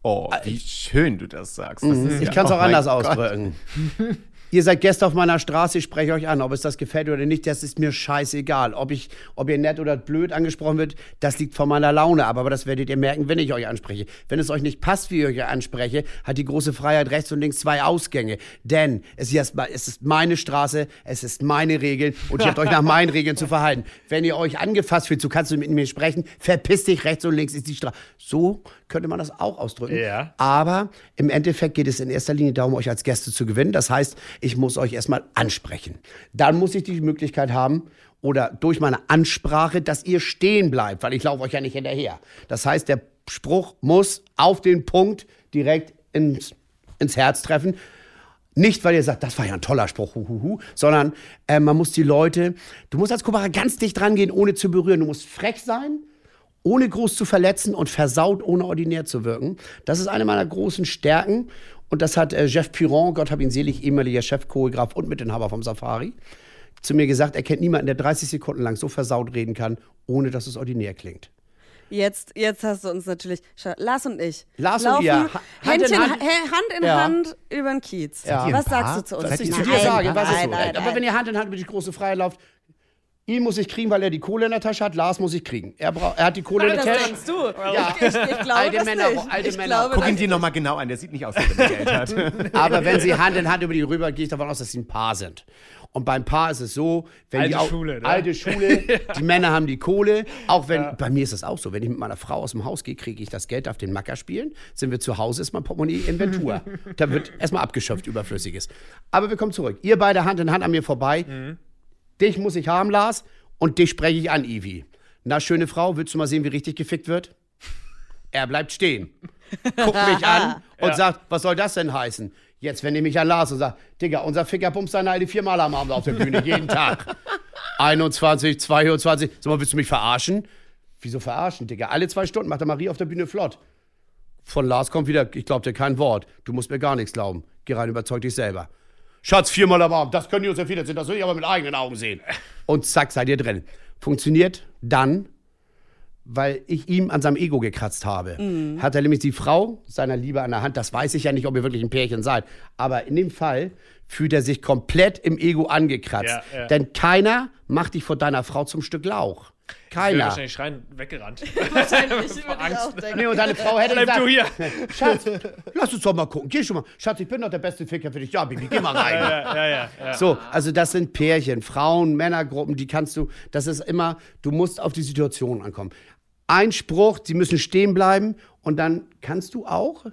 [SPEAKER 1] oh, wie schön du das sagst. Das ist
[SPEAKER 4] Mhm. Ich
[SPEAKER 1] ja-
[SPEAKER 4] kann es
[SPEAKER 1] oh
[SPEAKER 4] auch anders
[SPEAKER 1] Gott.
[SPEAKER 4] ausdrücken. [LAUGHS] Ihr seid Gäste auf meiner Straße, ich spreche euch an. Ob es das gefällt oder nicht, das ist mir scheißegal. Ob, ich, ob ihr nett oder blöd angesprochen wird, das liegt von meiner Laune ab. Aber das werdet ihr merken, wenn ich euch anspreche. Wenn es euch nicht passt, wie ich euch anspreche, hat die große Freiheit rechts und links zwei Ausgänge. Denn es ist, es ist meine Straße, es ist meine Regeln und ihr habt euch nach [LAUGHS] meinen Regeln zu verhalten. Wenn ihr euch angefasst fühlt, so kannst du mit mir sprechen, verpiss dich, rechts und links ist die Straße. So könnte man das auch ausdrücken.
[SPEAKER 3] Ja.
[SPEAKER 4] Aber im Endeffekt geht es in erster Linie darum, euch als Gäste zu gewinnen. Das heißt, ich muss euch erstmal ansprechen. Dann muss ich die Möglichkeit haben, oder durch meine Ansprache, dass ihr stehen bleibt, weil ich laufe euch ja nicht hinterher. Das heißt, der Spruch muss auf den Punkt direkt ins, ins Herz treffen. Nicht, weil ihr sagt, das war ja ein toller Spruch, hu, hu, hu, sondern äh, man muss die Leute, du musst als Kobara ganz dicht dran gehen, ohne zu berühren. Du musst frech sein ohne groß zu verletzen und versaut, ohne ordinär zu wirken. Das ist eine meiner großen Stärken. Und das hat äh, Jeff Piron, Gott hab ihn selig, ehemaliger Chefchoreograf und Mitinhaber vom Safari, zu mir gesagt, er kennt niemanden, der 30 Sekunden lang so versaut reden kann, ohne dass es ordinär klingt.
[SPEAKER 2] Jetzt, jetzt hast du uns natürlich. Lars und ich.
[SPEAKER 4] Lars und ihr, Ha- Hand in
[SPEAKER 2] Händchen,
[SPEAKER 4] Hand.
[SPEAKER 2] Hand, Hand in
[SPEAKER 4] Ja.
[SPEAKER 2] Hand über den Kiez.
[SPEAKER 4] Ja.
[SPEAKER 2] Was sagst du zu uns?
[SPEAKER 4] Was ich zu dir sage, was ist so.
[SPEAKER 2] nein, nein,
[SPEAKER 4] Aber wenn ihr Hand in Hand über die große Freiheit lauft, ihn muss ich kriegen, weil er die Kohle in der Tasche hat, Lars muss ich kriegen. Er, er hat die Kohle in der
[SPEAKER 2] Das
[SPEAKER 4] Tasche.
[SPEAKER 2] denkst du.
[SPEAKER 4] Ja.
[SPEAKER 2] Ich, ich, ich glaube [LAUGHS]
[SPEAKER 4] Alte
[SPEAKER 2] das
[SPEAKER 4] Männer,
[SPEAKER 2] nicht.
[SPEAKER 4] alte
[SPEAKER 2] ich
[SPEAKER 4] Männer.
[SPEAKER 2] Glaube,
[SPEAKER 1] Guck ihn
[SPEAKER 2] das-
[SPEAKER 1] dir nochmal genau an, der sieht nicht aus, als wenn er Geld hat. [LAUGHS]
[SPEAKER 4] Aber wenn sie Hand in Hand über die rüber, gehe ich davon aus, dass sie ein Paar sind. Und beim Paar ist es so, wenn
[SPEAKER 3] Alte
[SPEAKER 4] die auch,
[SPEAKER 3] Schule, ne?
[SPEAKER 4] alte Schule, die Männer haben die Kohle. Auch wenn, bei mir ist es auch so, wenn ich mit meiner Frau aus dem Haus gehe, kriege ich das Geld, darf den Macker spielen. Sind wir zu Hause, ist mein Portemonnaie Inventur. [LAUGHS] da wird erstmal abgeschöpft, Überflüssiges. Aber wir kommen zurück. Ihr beide Hand in Hand an mir vorbei. Dich muss ich haben, Lars. Und dich spreche ich an, Ivi. Na, schöne Frau, willst du mal sehen, wie richtig gefickt wird? Er bleibt stehen, guckt mich an [LAUGHS] und sagt, was soll das denn heißen? Jetzt wende ich mich an Lars und sage, Digga, unser Ficker bumst seine Alte viermal am Abend auf der Bühne, jeden [LAUGHS] Tag. 21, 22, sag mal, willst du mich verarschen? Wieso verarschen, Digga? Alle zwei Stunden macht der Marie auf der Bühne flott. Von Lars kommt wieder, ich glaub dir kein Wort. Du musst mir gar nichts glauben. Geh rein, überzeug dich selber. Schatz, viermal am Abend, das können die uns empfehlen, das will ich aber mit eigenen Augen sehen. Und zack, seid ihr drin. Funktioniert dann, weil ich ihm an seinem Ego gekratzt habe. Hat er nämlich die Frau seiner Liebe an der Hand. Das weiß ich ja nicht, ob ihr wirklich ein Pärchen seid. Aber in dem Fall fühlt er sich komplett im Ego angekratzt.
[SPEAKER 3] Ja, ja.
[SPEAKER 4] Denn keiner macht dich vor deiner Frau zum Stück Lauch.
[SPEAKER 3] Ich
[SPEAKER 4] Keiner.
[SPEAKER 3] wahrscheinlich schreien, weggerannt. [LAUGHS] [LAUGHS]
[SPEAKER 2] Wahrscheinlich würde ich
[SPEAKER 3] Angst.
[SPEAKER 2] auch denken.
[SPEAKER 4] Nee, und deine Frau hätte
[SPEAKER 3] Bleib
[SPEAKER 4] gesagt,
[SPEAKER 3] du hier.
[SPEAKER 4] Schatz, lass uns doch mal gucken. Geh schon mal. Schatz, ich bin doch der beste Ficker für dich. Ja, Baby, geh mal rein.
[SPEAKER 3] Ja, ja, ja. ja.
[SPEAKER 4] So, also das sind Pärchen, Frauen, Männergruppen, die kannst du, das ist immer, du musst auf die Situation ankommen. Ein Spruch, sie müssen stehen bleiben und dann kannst du auch,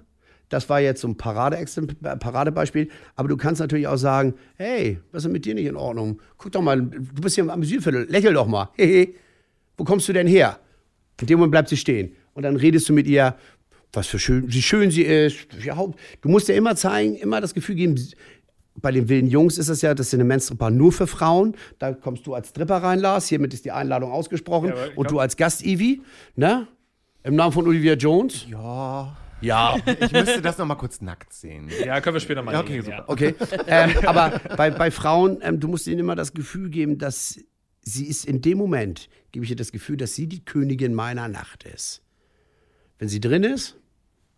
[SPEAKER 4] das war jetzt so ein äh, Paradebeispiel, aber du kannst natürlich auch sagen, hey, was ist mit dir nicht in Ordnung? Guck doch mal, du bist hier am Südviertel, lächel doch mal. Hehe, wo kommst du denn her? In dem Moment bleibt sie stehen und dann redest du mit ihr, was für schön, wie schön sie ist. Ja, du musst dir immer zeigen, immer das Gefühl geben, bei den wilden Jungs ist es ja, das Cinemenstripper nur für Frauen. Da kommst du als Stripper rein, Lars. Hiermit ist die Einladung ausgesprochen.
[SPEAKER 3] Ja,
[SPEAKER 4] Und du als Gast, Ivi, ne? Im Namen von Olivia Jones.
[SPEAKER 1] Ja.
[SPEAKER 4] Ja.
[SPEAKER 1] Ich müsste das nochmal kurz nackt sehen.
[SPEAKER 3] ja, können wir später mal
[SPEAKER 1] Ja, okay,
[SPEAKER 3] regeln,
[SPEAKER 1] super.
[SPEAKER 3] ja.
[SPEAKER 4] Okay. ähm, aber bei, bei Frauen, ähm, du musst ihnen immer das Gefühl geben, dass sie ist in dem Moment, gebe ich ihr das Gefühl, dass sie die Königin meiner Nacht ist. Wenn sie drin ist,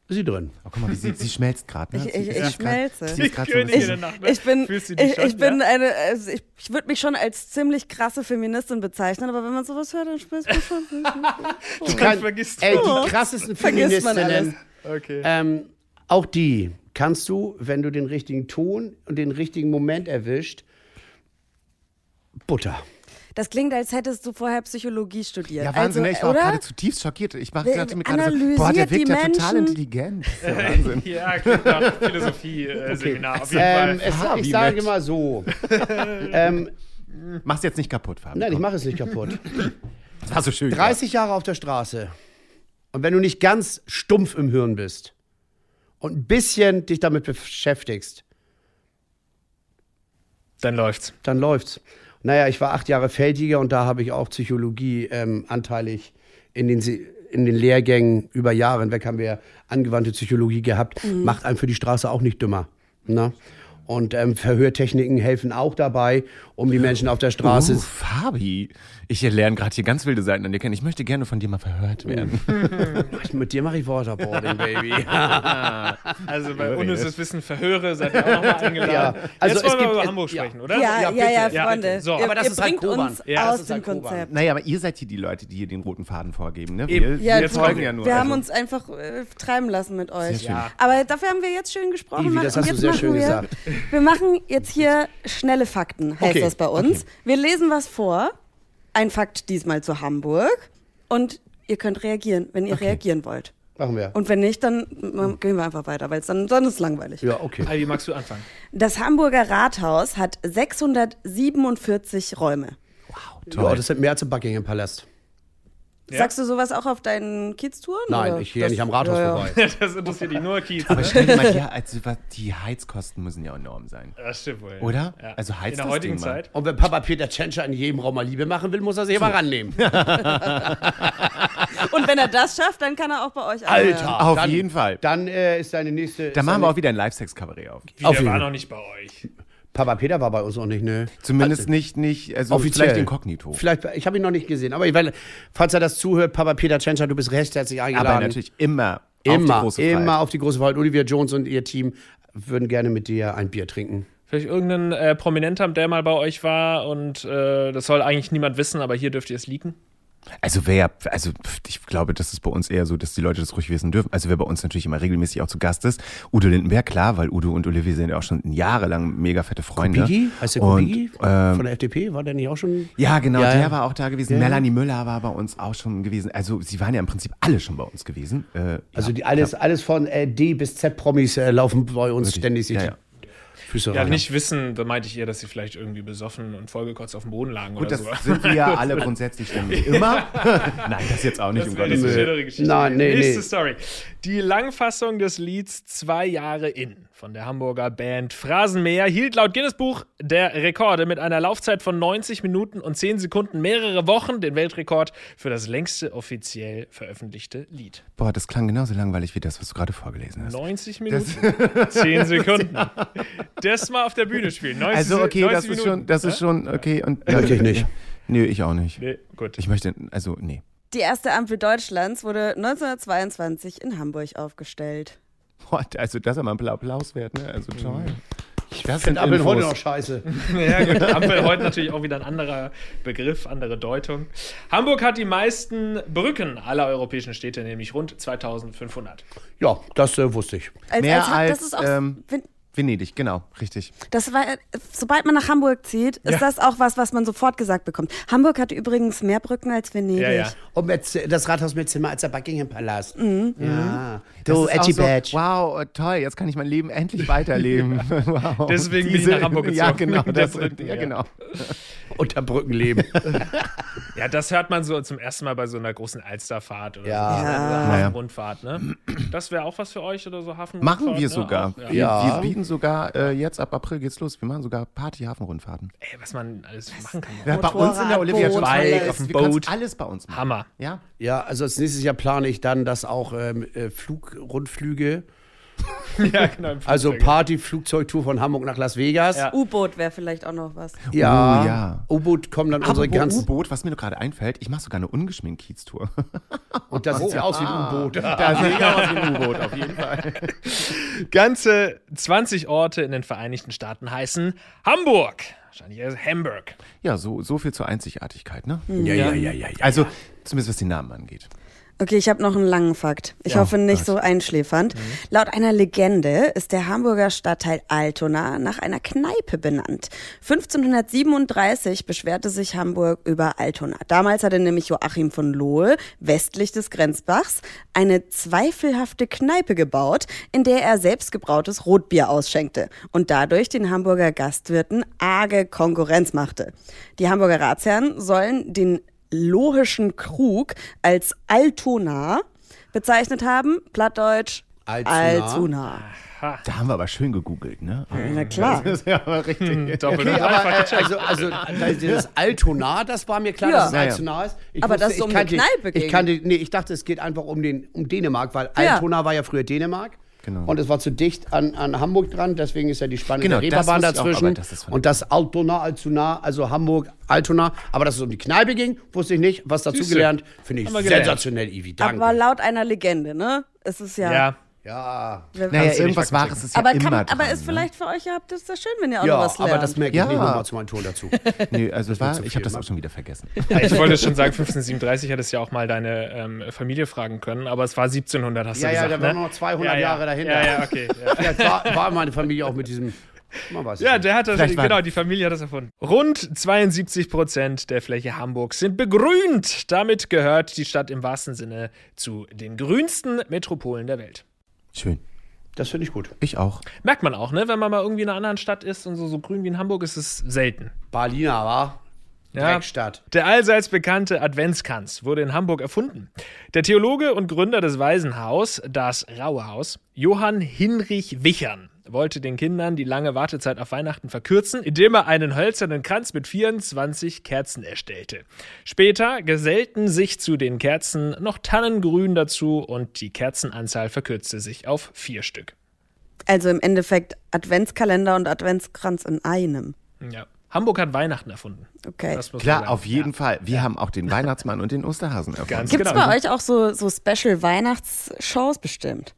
[SPEAKER 4] ist sie drin.
[SPEAKER 1] Oh, guck mal, wie sie, sie schmelzt gerade. Ne?
[SPEAKER 2] Ich- ich- ich
[SPEAKER 1] grad-
[SPEAKER 2] schmelze.
[SPEAKER 1] Sie ist gerade so ein
[SPEAKER 3] Königin
[SPEAKER 1] bisschen,
[SPEAKER 3] der Nacht, ne?
[SPEAKER 2] Ich bin,
[SPEAKER 3] Fühlst du dich
[SPEAKER 2] ich,
[SPEAKER 3] schon,
[SPEAKER 2] ich bin
[SPEAKER 3] ja?
[SPEAKER 2] eine, also ich, ich würde mich schon als ziemlich krasse Feministin bezeichnen, aber wenn man sowas hört, dann schmeißt man schon. [LAUGHS]
[SPEAKER 4] Du
[SPEAKER 3] kannst- vergisst
[SPEAKER 4] ey,
[SPEAKER 3] du.
[SPEAKER 4] die krassesten Feministinnen,
[SPEAKER 3] Okay.
[SPEAKER 4] ähm, auch die kannst du, wenn du den richtigen Ton und den richtigen Moment erwischt, Butter.
[SPEAKER 2] Das klingt, als hättest du vorher Psychologie studiert.
[SPEAKER 1] ja, Wahnsinn,
[SPEAKER 2] also,
[SPEAKER 1] ne? ich war auch
[SPEAKER 2] oder?
[SPEAKER 1] gerade zutiefst schockiert. Ich mach,
[SPEAKER 2] Wer
[SPEAKER 1] dachte mir gerade so, boah, der wirkt ja total
[SPEAKER 2] Menschen?
[SPEAKER 1] intelligent. [LAUGHS] Das ist ja Wahnsinn.
[SPEAKER 3] Ja, klingt nach Philosophie-Seminar auf jeden
[SPEAKER 4] Ähm,
[SPEAKER 3] Fall.
[SPEAKER 4] es,
[SPEAKER 1] Fabi
[SPEAKER 4] ich sage
[SPEAKER 1] mit.
[SPEAKER 4] mal so. [LAUGHS] ähm,
[SPEAKER 1] Mach's jetzt nicht kaputt, Fabi.
[SPEAKER 4] nein, ich mache es nicht kaputt. [LAUGHS]
[SPEAKER 1] Das war so schön.
[SPEAKER 4] 30 Jahre auf der Straße. Und wenn du nicht ganz stumpf im Hirn bist und ein bisschen dich damit beschäftigst,
[SPEAKER 3] Dann läuft's.
[SPEAKER 4] dann läuft's. Naja, ich war acht Jahre Feldjäger und da habe ich auch Psychologie ähm, anteilig in den, in den Lehrgängen über Jahre hinweg haben wir angewandte Psychologie gehabt. Macht einem für die Straße auch nicht dümmer. Ne? Und ähm, Verhörtechniken helfen auch dabei, um die Menschen auf der Straße.
[SPEAKER 1] Uh, Fabi, ich lerne gerade hier ganz wilde Seiten an dir kennen. Ich möchte gerne von dir mal verhört werden. [LAUGHS]
[SPEAKER 4] Mit dir mache ich Waterboarding, Baby. [LAUGHS]
[SPEAKER 3] Also bei unnützes Wissen verhöre, seid ihr auch nochmal [LAUGHS] eingeladen.
[SPEAKER 4] Ja, also
[SPEAKER 3] Jetzt
[SPEAKER 4] es
[SPEAKER 3] wollen wir
[SPEAKER 4] gibt-
[SPEAKER 3] über Hamburg
[SPEAKER 4] ja.
[SPEAKER 3] sprechen, oder?
[SPEAKER 2] Ja, ja,
[SPEAKER 4] Ja,
[SPEAKER 2] ja.
[SPEAKER 3] Ja,
[SPEAKER 2] Freunde.
[SPEAKER 3] bitte. So,
[SPEAKER 2] ihr,
[SPEAKER 4] aber das
[SPEAKER 2] ihr
[SPEAKER 4] ist halt
[SPEAKER 2] bringt
[SPEAKER 4] Koban.
[SPEAKER 2] uns
[SPEAKER 3] Ja,
[SPEAKER 2] aus dem
[SPEAKER 4] halt Koban.
[SPEAKER 2] Konzept.
[SPEAKER 1] naja, aber ihr seid hier die Leute, die hier den roten Faden vorgeben. Ne?
[SPEAKER 3] Eben.
[SPEAKER 2] Ja,
[SPEAKER 1] wir
[SPEAKER 2] wir,
[SPEAKER 1] folgen ja nur.
[SPEAKER 2] wir haben
[SPEAKER 1] also.
[SPEAKER 2] uns einfach äh, treiben lassen mit euch.
[SPEAKER 1] Sehr schön.
[SPEAKER 3] Ja.
[SPEAKER 2] Aber dafür haben wir jetzt schön gesprochen.
[SPEAKER 4] Ivi, das hast du sehr schön
[SPEAKER 2] wir,
[SPEAKER 4] gesagt.
[SPEAKER 2] Wir machen jetzt hier schnelle Fakten, heißt
[SPEAKER 4] Okay,
[SPEAKER 2] das bei uns. Wir lesen was vor. Ein Fakt diesmal zu Hamburg. Und ihr könnt reagieren, wenn ihr reagieren wollt.
[SPEAKER 4] Machen wir.
[SPEAKER 2] Und wenn nicht, dann gehen wir einfach weiter, weil es dann, dann ist es langweilig.
[SPEAKER 4] Ja, okay.
[SPEAKER 3] Alvi, magst du anfangen?
[SPEAKER 2] Das Hamburger Rathaus hat 647 Räume.
[SPEAKER 4] Ja, das sind mehr als im Buckingham Palast.
[SPEAKER 3] Ja.
[SPEAKER 2] Sagst du sowas auch auf deinen Kiez-Touren?
[SPEAKER 4] Nein,
[SPEAKER 2] oder?
[SPEAKER 4] ich gehe ja nicht am Rathaus
[SPEAKER 2] ja, ja.
[SPEAKER 4] vorbei. [LAUGHS]
[SPEAKER 3] Das interessiert dich nur Kiez.
[SPEAKER 1] Aber stell dir mal hier, also, die Heizkosten müssen ja enorm sein.
[SPEAKER 3] Das stimmt wohl.
[SPEAKER 1] Oder?
[SPEAKER 3] Ja.
[SPEAKER 1] Also heizt
[SPEAKER 3] In der
[SPEAKER 1] das
[SPEAKER 3] heutigen
[SPEAKER 1] Ding mal.
[SPEAKER 3] Zeit.
[SPEAKER 4] Und wenn Papa Peter Tschentscher in jedem Raum mal Liebe machen will, muss er sich aber rannehmen. [LAUGHS]
[SPEAKER 2] Und wenn er das schafft, dann kann er auch bei euch
[SPEAKER 4] Alter,
[SPEAKER 2] anhören.
[SPEAKER 1] Auf
[SPEAKER 4] dann,
[SPEAKER 1] jeden Fall.
[SPEAKER 4] Dann äh, ist deine nächste.
[SPEAKER 1] Da
[SPEAKER 4] ist
[SPEAKER 1] machen wir auch wieder ein Live-Sex-Kabarett auf.
[SPEAKER 3] Wie,
[SPEAKER 4] Auf
[SPEAKER 3] der
[SPEAKER 4] jeden
[SPEAKER 3] war
[SPEAKER 4] Fall.
[SPEAKER 3] noch nicht bei euch.
[SPEAKER 4] Papa Peter war bei uns noch nicht, ne?
[SPEAKER 1] Zumindest nicht, nicht, also
[SPEAKER 4] Offiziell.
[SPEAKER 1] vielleicht inkognito.
[SPEAKER 4] Vielleicht, ich habe ihn noch nicht gesehen, aber ich, weil, falls er das zuhört, Papa Peter Tschentscher, du bist recht herzlich eingeladen.
[SPEAKER 1] Aber natürlich immer auf die
[SPEAKER 4] immer,
[SPEAKER 1] große
[SPEAKER 4] immer
[SPEAKER 1] Freiheit.
[SPEAKER 4] auf die große Freiheit. Olivia Jones und ihr Team würden gerne mit dir ein Bier trinken.
[SPEAKER 3] Vielleicht irgendein äh, Prominenter, der mal bei euch war und äh, das soll eigentlich niemand wissen, aber hier dürft ihr es leaken.
[SPEAKER 1] Also wer, also pf, ich glaube, das ist bei uns eher so, dass die Leute das ruhig wissen dürfen. Also wer bei uns natürlich immer regelmäßig auch zu Gast ist, Udo Lindenberg, klar, weil Udo und Olivier sind ja auch schon jahrelang mega fette Freunde.
[SPEAKER 4] Kubicki? Heißt der Kubicki
[SPEAKER 1] ähm,
[SPEAKER 4] von der FDP? War der nicht auch schon?
[SPEAKER 1] Ja, genau,
[SPEAKER 4] Ja,
[SPEAKER 1] der
[SPEAKER 4] ja.
[SPEAKER 1] war auch da gewesen.
[SPEAKER 4] Ja.
[SPEAKER 1] Melanie Müller war bei uns auch schon gewesen. Also sie waren ja im Prinzip alle schon bei uns gewesen. Äh,
[SPEAKER 4] Also
[SPEAKER 1] ja,
[SPEAKER 4] die, alles, alles von äh, D bis Z Promis äh, laufen bei uns
[SPEAKER 1] Wirklich?
[SPEAKER 4] ständig sich
[SPEAKER 1] Ja, ja.
[SPEAKER 4] Füße
[SPEAKER 3] Ja,
[SPEAKER 4] rein.
[SPEAKER 3] nicht wissen, da meinte ich eher, dass sie vielleicht irgendwie besoffen und vollgekotzt auf dem Boden lagen
[SPEAKER 1] Gut,
[SPEAKER 3] oder
[SPEAKER 1] das
[SPEAKER 3] so.
[SPEAKER 1] sind wir ja [LAUGHS] alle grundsätzlich ständig immer. [LAUGHS] Nein, das jetzt auch nicht,
[SPEAKER 3] Das
[SPEAKER 1] um Gottes Willen.
[SPEAKER 4] Nein, nee,
[SPEAKER 3] Nächste
[SPEAKER 4] nee.
[SPEAKER 3] Story. Die Langfassung des Lieds Zwei Jahre in von der Hamburger Band Phrasenmäher hielt laut Guinness-Buch der Rekorde mit einer Laufzeit von 90 Minuten und 10 Sekunden mehrere Wochen den Weltrekord für das längste offiziell veröffentlichte Lied.
[SPEAKER 1] Boah, das klang genauso langweilig wie das, was du gerade vorgelesen hast.
[SPEAKER 3] 90 Minuten, [LAUGHS] 10 Sekunden. Das mal auf der Bühne spielen. 90,
[SPEAKER 1] Also okay,
[SPEAKER 3] 90
[SPEAKER 1] das ist
[SPEAKER 3] Minuten.
[SPEAKER 1] schon, das ist schon okay. Und
[SPEAKER 4] Möchte ich nicht.
[SPEAKER 1] Nö, ich auch nicht.
[SPEAKER 3] Nee, gut.
[SPEAKER 1] Ich möchte, also nee.
[SPEAKER 2] Die erste Ampel Deutschlands wurde 1922 in Hamburg aufgestellt.
[SPEAKER 1] Boah, also das ist aber ein Applaus wert, ne? Also toll. Das
[SPEAKER 4] Ich finde Ampeln heute noch scheiße. [LAUGHS]
[SPEAKER 3] Ja, gut. [LAUGHS] Ampel heute natürlich auch wieder ein anderer Begriff, andere Deutung. Hamburg hat die meisten Brücken aller europäischen Städte, nämlich rund 2500.
[SPEAKER 4] Ja, das äh, wusste ich.
[SPEAKER 2] Als,
[SPEAKER 1] Mehr
[SPEAKER 2] das
[SPEAKER 1] als,
[SPEAKER 2] ist auch,
[SPEAKER 1] ähm,
[SPEAKER 2] wenn-
[SPEAKER 1] Venedig, genau, richtig.
[SPEAKER 2] das war, sobald man nach Hamburg zieht, ist
[SPEAKER 3] Ja.
[SPEAKER 2] das auch was, was man sofort gesagt bekommt. Hamburg hat übrigens mehr Brücken als Venedig.
[SPEAKER 3] Ja, ja.
[SPEAKER 4] Und mit, das Rathaus mit Zimmer als der Buckingham Palast.
[SPEAKER 2] Mhm.
[SPEAKER 4] Ja.
[SPEAKER 1] Das
[SPEAKER 4] Du,
[SPEAKER 1] auch
[SPEAKER 4] Edgy
[SPEAKER 1] so,
[SPEAKER 4] Badge.
[SPEAKER 1] Wow, äh, toll, jetzt kann ich mein Leben endlich weiterleben. [LAUGHS] wow.
[SPEAKER 3] Deswegen bin ich nach Hamburg
[SPEAKER 1] Ja,
[SPEAKER 3] gezogen,
[SPEAKER 1] genau.
[SPEAKER 3] wegen [LAUGHS] der
[SPEAKER 1] Das,
[SPEAKER 3] Brücken,
[SPEAKER 1] ja,
[SPEAKER 3] ja.
[SPEAKER 1] genau.
[SPEAKER 4] Unter Brückenleben. [LAUGHS]
[SPEAKER 3] Ja, das hört man so zum ersten Mal bei so einer großen Alsterfahrt oder
[SPEAKER 4] Ja.
[SPEAKER 3] so.
[SPEAKER 2] Ja.
[SPEAKER 3] Hafenrundfahrt, ne? Das wäre auch was für euch oder so Hafenrundfahrt?
[SPEAKER 1] Machen wir
[SPEAKER 3] ne?
[SPEAKER 1] sogar.
[SPEAKER 3] Ja.
[SPEAKER 1] Wir,
[SPEAKER 4] Ja.
[SPEAKER 1] wir bieten sogar, äh, jetzt ab April geht's los, wir machen sogar Party-Hafenrundfahrten.
[SPEAKER 3] Ey, was man alles machen kann.
[SPEAKER 1] Ja, bei uns in der Olivia
[SPEAKER 2] Boot,
[SPEAKER 3] Bike, auf dem Boot.
[SPEAKER 1] alles bei uns machen.
[SPEAKER 3] Hammer.
[SPEAKER 1] Ja?
[SPEAKER 4] Ja, also als nächstes Jahr plane ich dann, dass auch ähm, äh, Flugrundflüge, [LAUGHS]
[SPEAKER 3] ja, genau. im
[SPEAKER 4] also
[SPEAKER 3] Flugzeug.
[SPEAKER 4] Party-Flugzeugtour von Hamburg nach Las Vegas.
[SPEAKER 3] Ja.
[SPEAKER 2] U-Boot wäre vielleicht auch noch was.
[SPEAKER 4] Ja.
[SPEAKER 1] Oh, ja.
[SPEAKER 4] U-Boot kommen dann unsere
[SPEAKER 1] Apropos
[SPEAKER 4] ganzen.
[SPEAKER 1] U-Boot, was mir nur gerade einfällt, ich mache sogar eine ungeschminkt Kiez-Tour. [LAUGHS]
[SPEAKER 4] Und das sieht ja aus wie ein U-Boot.
[SPEAKER 1] Da sehe ich aus wie ein U-Boot, auf jeden Fall.
[SPEAKER 3] Ganze 20 Orte in den Vereinigten Staaten heißen Hamburg. Wahrscheinlich eher Hamburg.
[SPEAKER 1] Ja, so, so viel zur Einzigartigkeit, ne?
[SPEAKER 4] Ja, ja, ja, ja, ja.
[SPEAKER 1] Also, zumindest was den Namen angeht.
[SPEAKER 2] Okay, ich habe noch einen langen Fakt. Ich
[SPEAKER 3] Ja,
[SPEAKER 2] hoffe nicht
[SPEAKER 1] Gott.
[SPEAKER 2] so einschläfernd. Laut einer Legende ist der Hamburger Stadtteil Altona nach einer Kneipe benannt. 1537 beschwerte sich Hamburg über Altona. Damals hatte nämlich Joachim von Lohe westlich des Grenzbachs eine zweifelhafte Kneipe gebaut, in der er selbstgebrautes Rotbier ausschenkte und dadurch den Hamburger Gastwirten arge Konkurrenz machte. Die Hamburger Ratsherren sollen den lohischen Krug als Altona bezeichnet haben, plattdeutsch
[SPEAKER 4] Altona.
[SPEAKER 2] Altona.
[SPEAKER 1] Da haben wir aber schön gegoogelt, ne?
[SPEAKER 2] Na klar.
[SPEAKER 1] Das ist ja aber richtig.
[SPEAKER 3] Doppelt
[SPEAKER 4] Okay, aber äh, also, also das Altona, das war mir klar,
[SPEAKER 2] Ja.
[SPEAKER 4] dass es
[SPEAKER 1] Ja, ja.
[SPEAKER 4] Altona ist. Ich
[SPEAKER 2] Aber dass es
[SPEAKER 4] ich
[SPEAKER 2] um eine
[SPEAKER 4] kannte-
[SPEAKER 2] Kneipe.
[SPEAKER 4] Ich kannte, nee, ich dachte, es geht einfach um, den, um Dänemark, weil
[SPEAKER 2] Ja.
[SPEAKER 4] Altona war ja früher Dänemark.
[SPEAKER 1] Genau.
[SPEAKER 4] Und es war zu dicht an, an Hamburg dran, deswegen ist ja die spannende
[SPEAKER 1] Genau, das
[SPEAKER 4] Reeperbahn dazwischen.
[SPEAKER 1] das
[SPEAKER 4] und das Altona, Altona, also Hamburg, Altona. Aber dass es um die Kneipe ging, wusste ich nicht. Was dazu
[SPEAKER 3] Siehste.
[SPEAKER 4] gelernt, finde ich sensationell, Ivi. Danke.
[SPEAKER 2] Aber laut einer Legende, ne? Es ist ja.
[SPEAKER 3] Ja.
[SPEAKER 4] Ja.
[SPEAKER 1] Naja, irgendwas Wahres ist ja
[SPEAKER 2] aber,
[SPEAKER 1] immer
[SPEAKER 2] kann,
[SPEAKER 1] dran,
[SPEAKER 2] aber ist
[SPEAKER 1] ne?
[SPEAKER 2] vielleicht für euch, ihr habt es ja schön, wenn ihr auch
[SPEAKER 4] Ja,
[SPEAKER 2] noch was lernt.
[SPEAKER 4] aber das merke ich
[SPEAKER 1] Ja.
[SPEAKER 4] nicht nochmal zu meinem Ton dazu. [LAUGHS]
[SPEAKER 1] Nee, also war, ich habe das
[SPEAKER 4] Mann.
[SPEAKER 1] auch schon wieder vergessen. [LAUGHS]
[SPEAKER 3] Ich wollte schon sagen, 1537 hättest ja auch mal deine ähm, Familie fragen können, aber es war 1700, hast
[SPEAKER 4] Ja,
[SPEAKER 3] du
[SPEAKER 4] ja,
[SPEAKER 3] gesagt.
[SPEAKER 4] da waren
[SPEAKER 3] ne?
[SPEAKER 4] noch 200
[SPEAKER 3] ja, ja.
[SPEAKER 4] Jahre dahinter.
[SPEAKER 3] Ja, ja, okay. Ja. [LAUGHS]
[SPEAKER 4] Vielleicht war, war meine Familie auch mit diesem.
[SPEAKER 3] Ja,
[SPEAKER 4] nicht.
[SPEAKER 3] der hat das,
[SPEAKER 1] Vielleicht war-
[SPEAKER 3] genau, die Familie hat das erfunden. Rund 72 Prozent der Fläche Hamburgs sind begrünt. Damit gehört die Stadt im wahrsten Sinne zu den grünsten Metropolen der Welt.
[SPEAKER 1] Schön.
[SPEAKER 4] Das finde ich gut.
[SPEAKER 1] Ich auch.
[SPEAKER 3] Merkt man auch, ne? Wenn man mal irgendwie in einer anderen Stadt ist und so, so grün wie in Hamburg ist es selten.
[SPEAKER 4] Berliner war.
[SPEAKER 3] Ja.
[SPEAKER 4] Dreckstadt.
[SPEAKER 3] Der allseits bekannte Adventskranz wurde in Hamburg erfunden. Der Theologe und Gründer des Waisenhaus, das Rauhaus, Johann Hinrich Wichern, wollte den Kindern die lange Wartezeit auf Weihnachten verkürzen, indem er einen hölzernen Kranz mit 24 Kerzen erstellte. Später gesellten sich zu den Kerzen noch Tannengrün dazu und die Kerzenanzahl verkürzte sich auf vier Stück.
[SPEAKER 2] Also im Endeffekt Adventskalender und Adventskranz in einem.
[SPEAKER 3] Ja. Hamburg hat Weihnachten erfunden.
[SPEAKER 2] Okay.
[SPEAKER 3] Das muss man
[SPEAKER 1] Klar, auf jeden
[SPEAKER 3] ja.
[SPEAKER 1] Fall. Wir haben auch den Weihnachtsmann und den Osterhasen erfunden.
[SPEAKER 2] Gibt es
[SPEAKER 3] genau.
[SPEAKER 2] bei euch auch so, so Special-Weihnachtsshows bestimmt?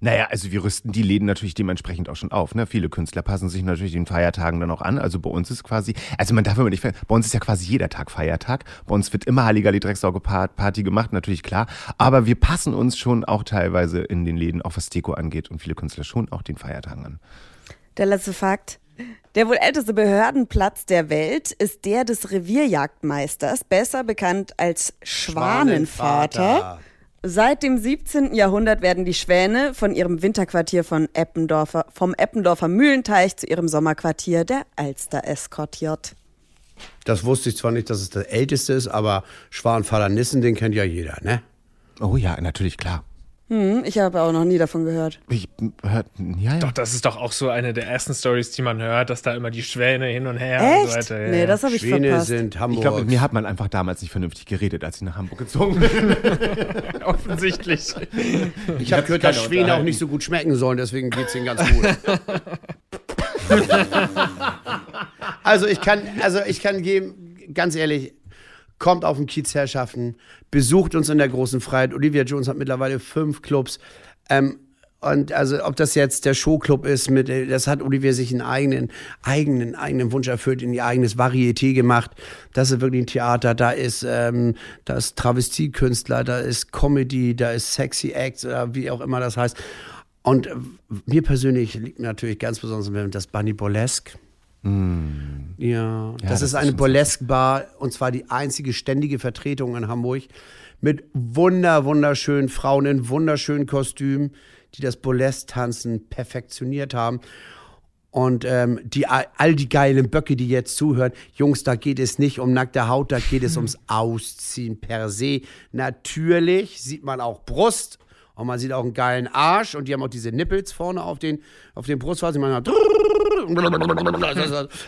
[SPEAKER 1] Naja, also wir rüsten die Läden natürlich dementsprechend auch schon auf. Ne? Viele Künstler passen sich natürlich den Feiertagen dann auch an. Also bei uns ist quasi, also man darf immer nicht, bei uns ist ja quasi jeder Tag Feiertag. Bei uns wird immer Halligalli Drecksauge Party gemacht, natürlich klar. Aber wir passen uns schon auch teilweise in den Läden, auch was Deko angeht und viele Künstler schon auch den Feiertagen an.
[SPEAKER 2] Der letzte Fakt. Der wohl älteste Behördenplatz der Welt ist der des Revierjagdmeisters, besser bekannt als Schwanenvater.
[SPEAKER 4] Schwanenvater.
[SPEAKER 2] Seit dem 17. Jahrhundert werden die Schwäne von ihrem Winterquartier von Eppendorfer, vom Eppendorfer Mühlenteich zu ihrem Sommerquartier der Alster eskortiert.
[SPEAKER 4] Das wusste ich zwar nicht, dass es der älteste ist, aber Schwanenvater Nissen, den kennt ja jeder, ne?
[SPEAKER 1] Oh ja, natürlich, klar.
[SPEAKER 2] Hm, ich habe auch noch nie davon gehört.
[SPEAKER 1] Ich hört, ja, ja.
[SPEAKER 3] Doch, das ist doch auch so eine der ersten Stories, die man hört, dass da immer die Schwäne hin und her und so
[SPEAKER 2] Echt?
[SPEAKER 3] weiter. Ja,
[SPEAKER 2] nee, das habe ich
[SPEAKER 4] Schwäne
[SPEAKER 2] verpasst.
[SPEAKER 4] sind
[SPEAKER 1] Ich
[SPEAKER 4] Hamburg.
[SPEAKER 1] glaube, mit mir hat man einfach damals nicht vernünftig geredet, als ich nach Hamburg gezogen bin. [LAUGHS]
[SPEAKER 3] offensichtlich.
[SPEAKER 4] ich habe gehört, dass Schwäne auch nicht so gut schmecken sollen, deswegen geht's ihnen ganz gut. [LAUGHS] also ich kann, also ich kann geben, ganz ehrlich, kommt auf den Kiezherrschaften, besucht uns in der großen Freiheit. Olivia Jones hat mittlerweile fünf Clubs. Ähm, und also ob das jetzt der Showclub ist, mit, äh, das hat Olivia sich einen eigenen, eigenen, eigenen Wunsch erfüllt, in ihr eigenes Varieté gemacht. Das ist wirklich ein Theater, da ist, ähm, da ist Travestiekünstler, da ist Comedy, da ist Sexy Acts, oder wie auch immer das heißt. Und äh, mir persönlich liegt natürlich ganz besonders das Bunny Burlesque. Ja, das,
[SPEAKER 1] das
[SPEAKER 4] ist eine Burlesque-Bar und zwar die einzige ständige Vertretung in Hamburg mit wunder, wunderschönen Frauen in wunderschönen Kostümen, die das Burlesque-Tanzen perfektioniert haben. Und ähm, die, all die geilen Böcke, die jetzt zuhören, Jungs, da geht es nicht um nackte Haut, da geht es [LAUGHS] ums Ausziehen per se. Natürlich sieht man auch Brust und man sieht auch einen geilen Arsch und die haben auch diese Nippels vorne auf den, auf den Brustwarzen. Man hat [LAUGHS]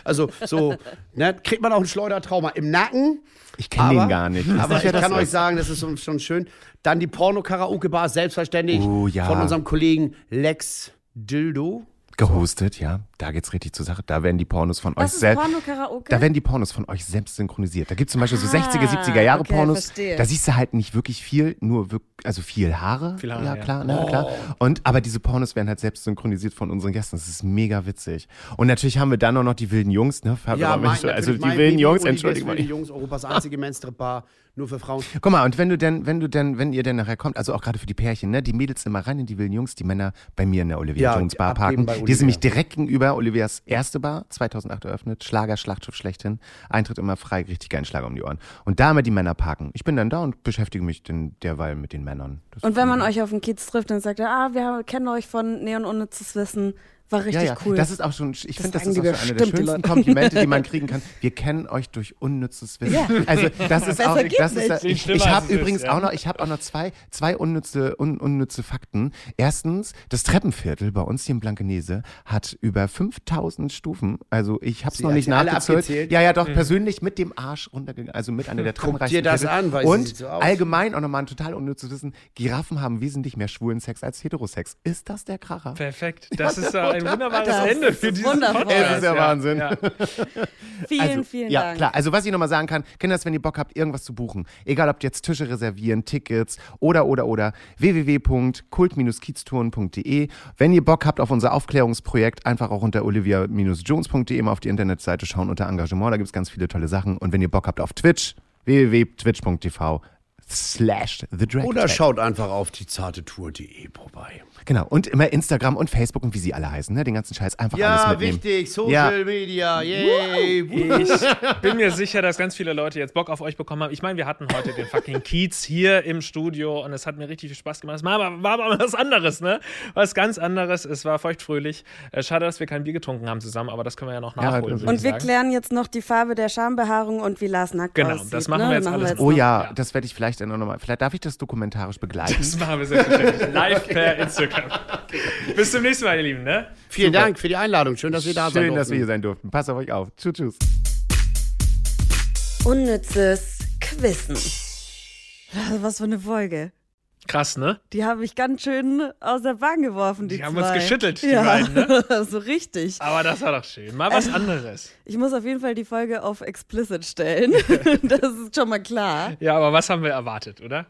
[SPEAKER 4] also so, ne, kriegt man auch ein Schleudertrauma im Nacken.
[SPEAKER 1] Ich kenne den gar nicht.
[SPEAKER 4] Aber ich kann euch sagen, das ist schon- schon schön. Dann die Porno-Karaoke-Bar, selbstverständlich.
[SPEAKER 1] Oh, ja.
[SPEAKER 4] Von unserem Kollegen Lex Dildo.
[SPEAKER 1] Gehostet, ja. Da geht's richtig zur Sache. Da werden die Pornos von
[SPEAKER 2] Was
[SPEAKER 1] euch selbst. Da werden die Pornos von euch selbst synchronisiert. Da gibt's zum Beispiel so
[SPEAKER 2] Ah,
[SPEAKER 1] 60er, 70er Jahre
[SPEAKER 2] okay,
[SPEAKER 1] Pornos.
[SPEAKER 2] verstehe.
[SPEAKER 1] Da siehst du halt nicht wirklich viel, nur wirk also viel Haare.
[SPEAKER 3] Viel Haare,
[SPEAKER 1] ja,
[SPEAKER 3] ja.
[SPEAKER 1] klar, na, klar. Und, aber diese Pornos werden halt selbst synchronisiert von unseren Gästen. Das ist mega witzig. Und natürlich haben wir dann auch noch die wilden Jungs, ne?
[SPEAKER 4] Ja, mein,
[SPEAKER 1] also
[SPEAKER 4] natürlich
[SPEAKER 1] die wilden Jungs, entschuldigung.
[SPEAKER 4] Wilden Jungs, Europas einzige Menstrip-Bar, nur für Frauen.
[SPEAKER 1] Guck mal, und wenn du denn, wenn du denn, wenn ihr denn nachher kommt, also auch gerade für die Pärchen, ne, die Mädels immer rein in die wilden Jungs, die Männer bei mir in der Olivia
[SPEAKER 4] Ja,
[SPEAKER 1] Jones Bar parken. Die ist
[SPEAKER 4] Olivia.
[SPEAKER 1] nämlich direkt gegenüber Olivias erste Bar, 2008 eröffnet, Schlager, Schlachtschiff schlechthin. Eintritt immer frei, richtig geilen Schlager um die Ohren. Und da immer die Männer parken. Ich bin dann da und beschäftige mich denn derweil mit den Männern. Das
[SPEAKER 2] Und wenn man euch auf dem Kiez trifft, dann sagt er, ah, wir kennen euch von Neon Unnützes Wissen. War richtig
[SPEAKER 1] ja, ja.
[SPEAKER 2] cool.
[SPEAKER 1] Das ist auch schon, ich finde, das ist auch so eine der
[SPEAKER 2] die
[SPEAKER 1] schönsten. Komplimente, die man [LAUGHS] kriegen kann. Wir kennen euch durch unnützes Wissen.
[SPEAKER 2] Ja.
[SPEAKER 1] Also das ist [LAUGHS] auch, das ist, ich, ich habe
[SPEAKER 3] ist,
[SPEAKER 1] übrigens
[SPEAKER 3] ja.
[SPEAKER 1] auch noch, ich habe auch noch zwei, zwei unnütze, un, unnütze Fakten. Erstens, das Treppenviertel bei uns hier in Blankenese hat über 5000 Stufen. Also ich habe es noch nicht nachgezählt. Ja, ja, doch persönlich mit dem Arsch runtergegangen, also mit einer der
[SPEAKER 4] Guck
[SPEAKER 1] Treppenreichsten
[SPEAKER 4] dir das
[SPEAKER 1] Viertel.
[SPEAKER 4] an, weil sie
[SPEAKER 1] Und
[SPEAKER 4] sieht so
[SPEAKER 1] allgemein auch nochmal ein total unnützes Wissen, Giraffen haben wesentlich mehr schwulen Sex als Heterosex. Ist das der Kracher?
[SPEAKER 3] Perfekt. Das ist doch ein wunderbares
[SPEAKER 2] Das
[SPEAKER 3] Ende
[SPEAKER 2] ist
[SPEAKER 3] für dieses
[SPEAKER 2] wundervoll.
[SPEAKER 3] Podcast.
[SPEAKER 1] Es ist ja Wahnsinn.
[SPEAKER 3] Ja. [LAUGHS]
[SPEAKER 2] vielen,
[SPEAKER 1] also,
[SPEAKER 2] vielen
[SPEAKER 1] ja,
[SPEAKER 2] Dank.
[SPEAKER 1] klar. Also was ich nochmal sagen kann, Kinders, wenn ihr Bock habt, irgendwas zu buchen, egal ob jetzt Tische reservieren, Tickets oder, oder, oder, www.kult-kieztouren.de. Wenn ihr Bock habt auf unser Aufklärungsprojekt, einfach auch unter olivia-jones.de mal auf die Internetseite schauen unter Engagement, da gibt es ganz viele tolle Sachen. Und wenn ihr Bock habt auf Twitch, www.twitch.tv slash the Drag
[SPEAKER 4] Oder schaut einfach auf die zartetour.de vorbei.
[SPEAKER 1] Genau. Und immer Instagram und Facebook und wie sie alle heißen, ne? Den ganzen Scheiß einfach alles
[SPEAKER 4] Ja,
[SPEAKER 1] mitnehmen.
[SPEAKER 4] wichtig, Social
[SPEAKER 1] Ja.
[SPEAKER 4] Media, yay.
[SPEAKER 3] Ich bin mir sicher, dass ganz viele Leute jetzt Bock auf euch bekommen haben. Ich meine, wir hatten heute den fucking Kiez hier im Studio und es hat mir richtig viel Spaß gemacht. Es war aber, war aber was anderes, ne? Was ganz anderes. Es war feuchtfröhlich. Äh, schade, dass wir kein Bier getrunken haben zusammen, aber das können wir ja noch
[SPEAKER 1] Ja,
[SPEAKER 3] nachholen.
[SPEAKER 1] und
[SPEAKER 3] würde
[SPEAKER 2] Und wir
[SPEAKER 3] sagen.
[SPEAKER 2] klären jetzt noch die Farbe der Schambehaarung und wie Lars nackt
[SPEAKER 3] Genau,
[SPEAKER 2] aussieht.
[SPEAKER 3] das machen
[SPEAKER 2] ne?
[SPEAKER 3] wir jetzt alles
[SPEAKER 1] Oh
[SPEAKER 3] noch.
[SPEAKER 1] ja,
[SPEAKER 3] Ja.
[SPEAKER 1] das werde ich vielleicht dann nochmal. Vielleicht darf ich das dokumentarisch begleiten.
[SPEAKER 3] Das machen wir selbstverständlich live [LAUGHS] per Instagram. [LAUGHS] Bis zum nächsten Mal, ihr Lieben. Ne?
[SPEAKER 4] Vielen Dank für die Einladung. Schön, dass wir da sein
[SPEAKER 1] Schön, dass
[SPEAKER 4] durften.
[SPEAKER 1] wir hier sein durften. Passt auf euch auf. Tschüss, tschüss.
[SPEAKER 2] Unnützes Quissen. Was für eine Folge.
[SPEAKER 3] Krass, ne?
[SPEAKER 2] Die habe ich ganz schön aus der Bahn geworfen, die,
[SPEAKER 3] Die haben
[SPEAKER 2] zwei.
[SPEAKER 3] uns geschüttelt, die
[SPEAKER 2] ja.
[SPEAKER 3] beiden, ne? [LAUGHS]
[SPEAKER 2] so richtig.
[SPEAKER 3] Aber das war doch schön. Mal was anderes.
[SPEAKER 2] Ich muss auf jeden Fall die Folge auf explicit stellen. [LAUGHS] das ist schon mal klar.
[SPEAKER 3] Ja, aber was haben wir erwartet, oder?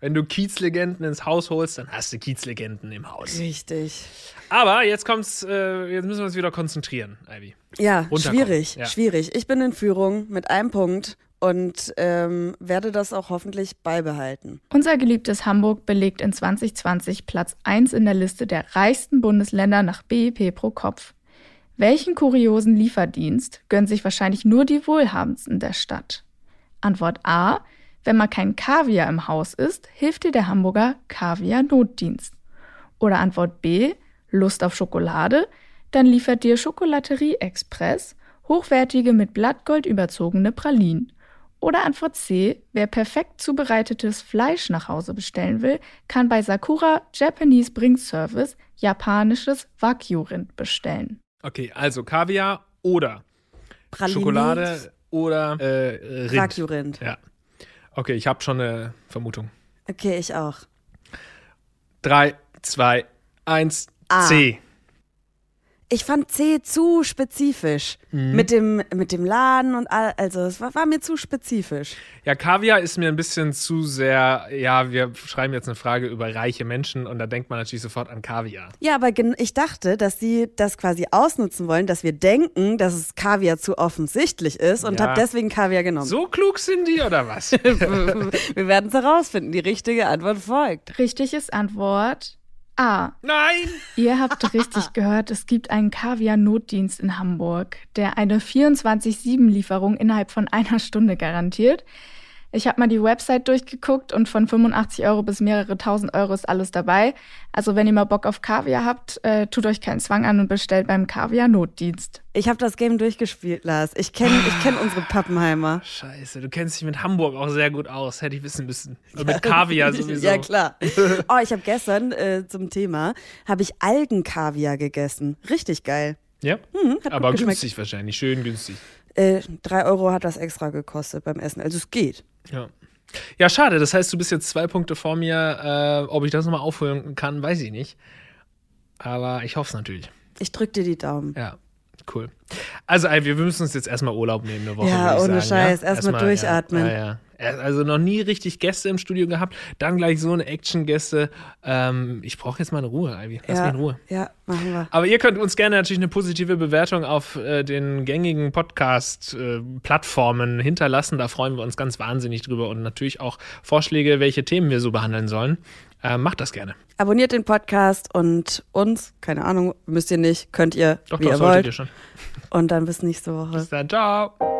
[SPEAKER 3] Wenn du Kiezlegenden ins Haus holst, dann hast du Kiezlegenden im Haus.
[SPEAKER 2] Richtig.
[SPEAKER 3] Aber jetzt kommt's, äh, jetzt müssen wir uns wieder konzentrieren, Ivy.
[SPEAKER 2] Ja, schwierig,
[SPEAKER 3] ja.
[SPEAKER 2] schwierig. Ich bin in Führung mit einem Punkt und ähm, werde das auch hoffentlich beibehalten.
[SPEAKER 5] Unser geliebtes Hamburg belegt in 2020 Platz 1 in der Liste der reichsten Bundesländer nach BIP pro Kopf. Welchen kuriosen Lieferdienst gönnen sich wahrscheinlich nur die Wohlhabendsten der Stadt? Antwort A. Wenn mal kein Kaviar im Haus ist, hilft dir der Hamburger Kaviar-Notdienst. Oder Antwort B. Lust auf Schokolade? Dann liefert dir Schokolaterie Express hochwertige mit Blattgold überzogene Pralinen. Oder Antwort C, wer perfekt zubereitetes Fleisch nach Hause bestellen will, kann bei Sakura Japanese Bring Service japanisches Wagyu-Rind bestellen.
[SPEAKER 3] Okay, also Kaviar oder
[SPEAKER 2] Praline,
[SPEAKER 3] Schokolade oder äh, Rind.
[SPEAKER 2] Wagyu-Rind.
[SPEAKER 3] Ja. Okay, ich habe schon eine Vermutung.
[SPEAKER 2] Okay, ich auch.
[SPEAKER 3] Drei, zwei, eins,
[SPEAKER 2] A.
[SPEAKER 3] C.
[SPEAKER 2] Ich fand C zu spezifisch.
[SPEAKER 3] Mhm.
[SPEAKER 2] Mit, dem, mit dem Laden und all, also es war, war mir zu spezifisch.
[SPEAKER 3] Ja, Kaviar ist mir ein bisschen zu sehr, ja, wir schreiben jetzt eine Frage über reiche Menschen und da denkt man natürlich sofort an Kaviar.
[SPEAKER 2] Ja, aber ich dachte, dass sie das quasi ausnutzen wollen, dass wir denken, dass es Kaviar zu offensichtlich ist und
[SPEAKER 3] Ja.
[SPEAKER 2] habe deswegen Kaviar genommen.
[SPEAKER 3] So klug sind die oder was? [LAUGHS]
[SPEAKER 2] wir werden es herausfinden. Die richtige Antwort folgt.
[SPEAKER 5] Richtig ist Antwort A.
[SPEAKER 3] Nein!
[SPEAKER 5] Ihr habt richtig [LAUGHS] gehört, es gibt einen Kaviar-Notdienst in Hamburg, der eine 24-7-Lieferung innerhalb von einer Stunde garantiert. Ich habe mal die Website durchgeguckt und von 85 Euro bis mehrere tausend Euro ist alles dabei. Also wenn ihr mal Bock auf Kaviar habt, äh, tut euch keinen Zwang an und bestellt beim Kaviar-Notdienst.
[SPEAKER 2] Ich habe das Game durchgespielt, Lars. Ich kenne ich kenn unsere Pappenheimer.
[SPEAKER 3] Scheiße, du kennst dich mit Hamburg auch sehr gut aus. Hätte ich wissen müssen. Und mit Kaviar [LAUGHS] sowieso.
[SPEAKER 2] Ja, klar. Oh, ich habe gestern äh, zum Thema, habe ich Algenkaviar gegessen. Richtig geil.
[SPEAKER 3] Ja?
[SPEAKER 2] Hm, hat
[SPEAKER 3] Aber günstig wahrscheinlich, schön günstig.
[SPEAKER 2] Äh, drei Euro hat das extra gekostet beim Essen. Also es geht.
[SPEAKER 3] Ja. Ja, schade. Das heißt, du bist jetzt zwei Punkte vor mir. Äh, ob ich das nochmal aufholen kann, weiß ich nicht. Aber ich hoffe es natürlich.
[SPEAKER 2] Ich drück dir die Daumen.
[SPEAKER 3] Ja, cool. Also, wir müssen uns jetzt erstmal Urlaub nehmen, eine Woche.
[SPEAKER 2] Ja, ohne
[SPEAKER 3] sagen,
[SPEAKER 2] Scheiß. Erstmal durchatmen.
[SPEAKER 3] Ja, ja, ja. Also noch nie richtig Gäste im Studio gehabt, dann gleich so eine Action-Gäste. Ähm, ich brauche jetzt mal eine Ruhe, Ivy. Lass
[SPEAKER 2] ja,
[SPEAKER 3] mich in Ruhe.
[SPEAKER 2] Ja, machen wir.
[SPEAKER 3] Aber ihr könnt uns gerne natürlich eine positive Bewertung auf äh, den gängigen Podcast-Plattformen hinterlassen. Da freuen wir uns ganz wahnsinnig drüber. Und natürlich auch Vorschläge, welche Themen wir so behandeln sollen. Äh, macht das gerne.
[SPEAKER 2] Abonniert den Podcast und uns, keine Ahnung, müsst ihr nicht, könnt ihr,
[SPEAKER 3] Doch,
[SPEAKER 2] wie
[SPEAKER 3] doch,
[SPEAKER 2] ihr
[SPEAKER 3] solltet
[SPEAKER 2] wollt.
[SPEAKER 3] ihr schon.
[SPEAKER 2] Und dann bis nächste Woche.
[SPEAKER 3] Bis dann, ciao.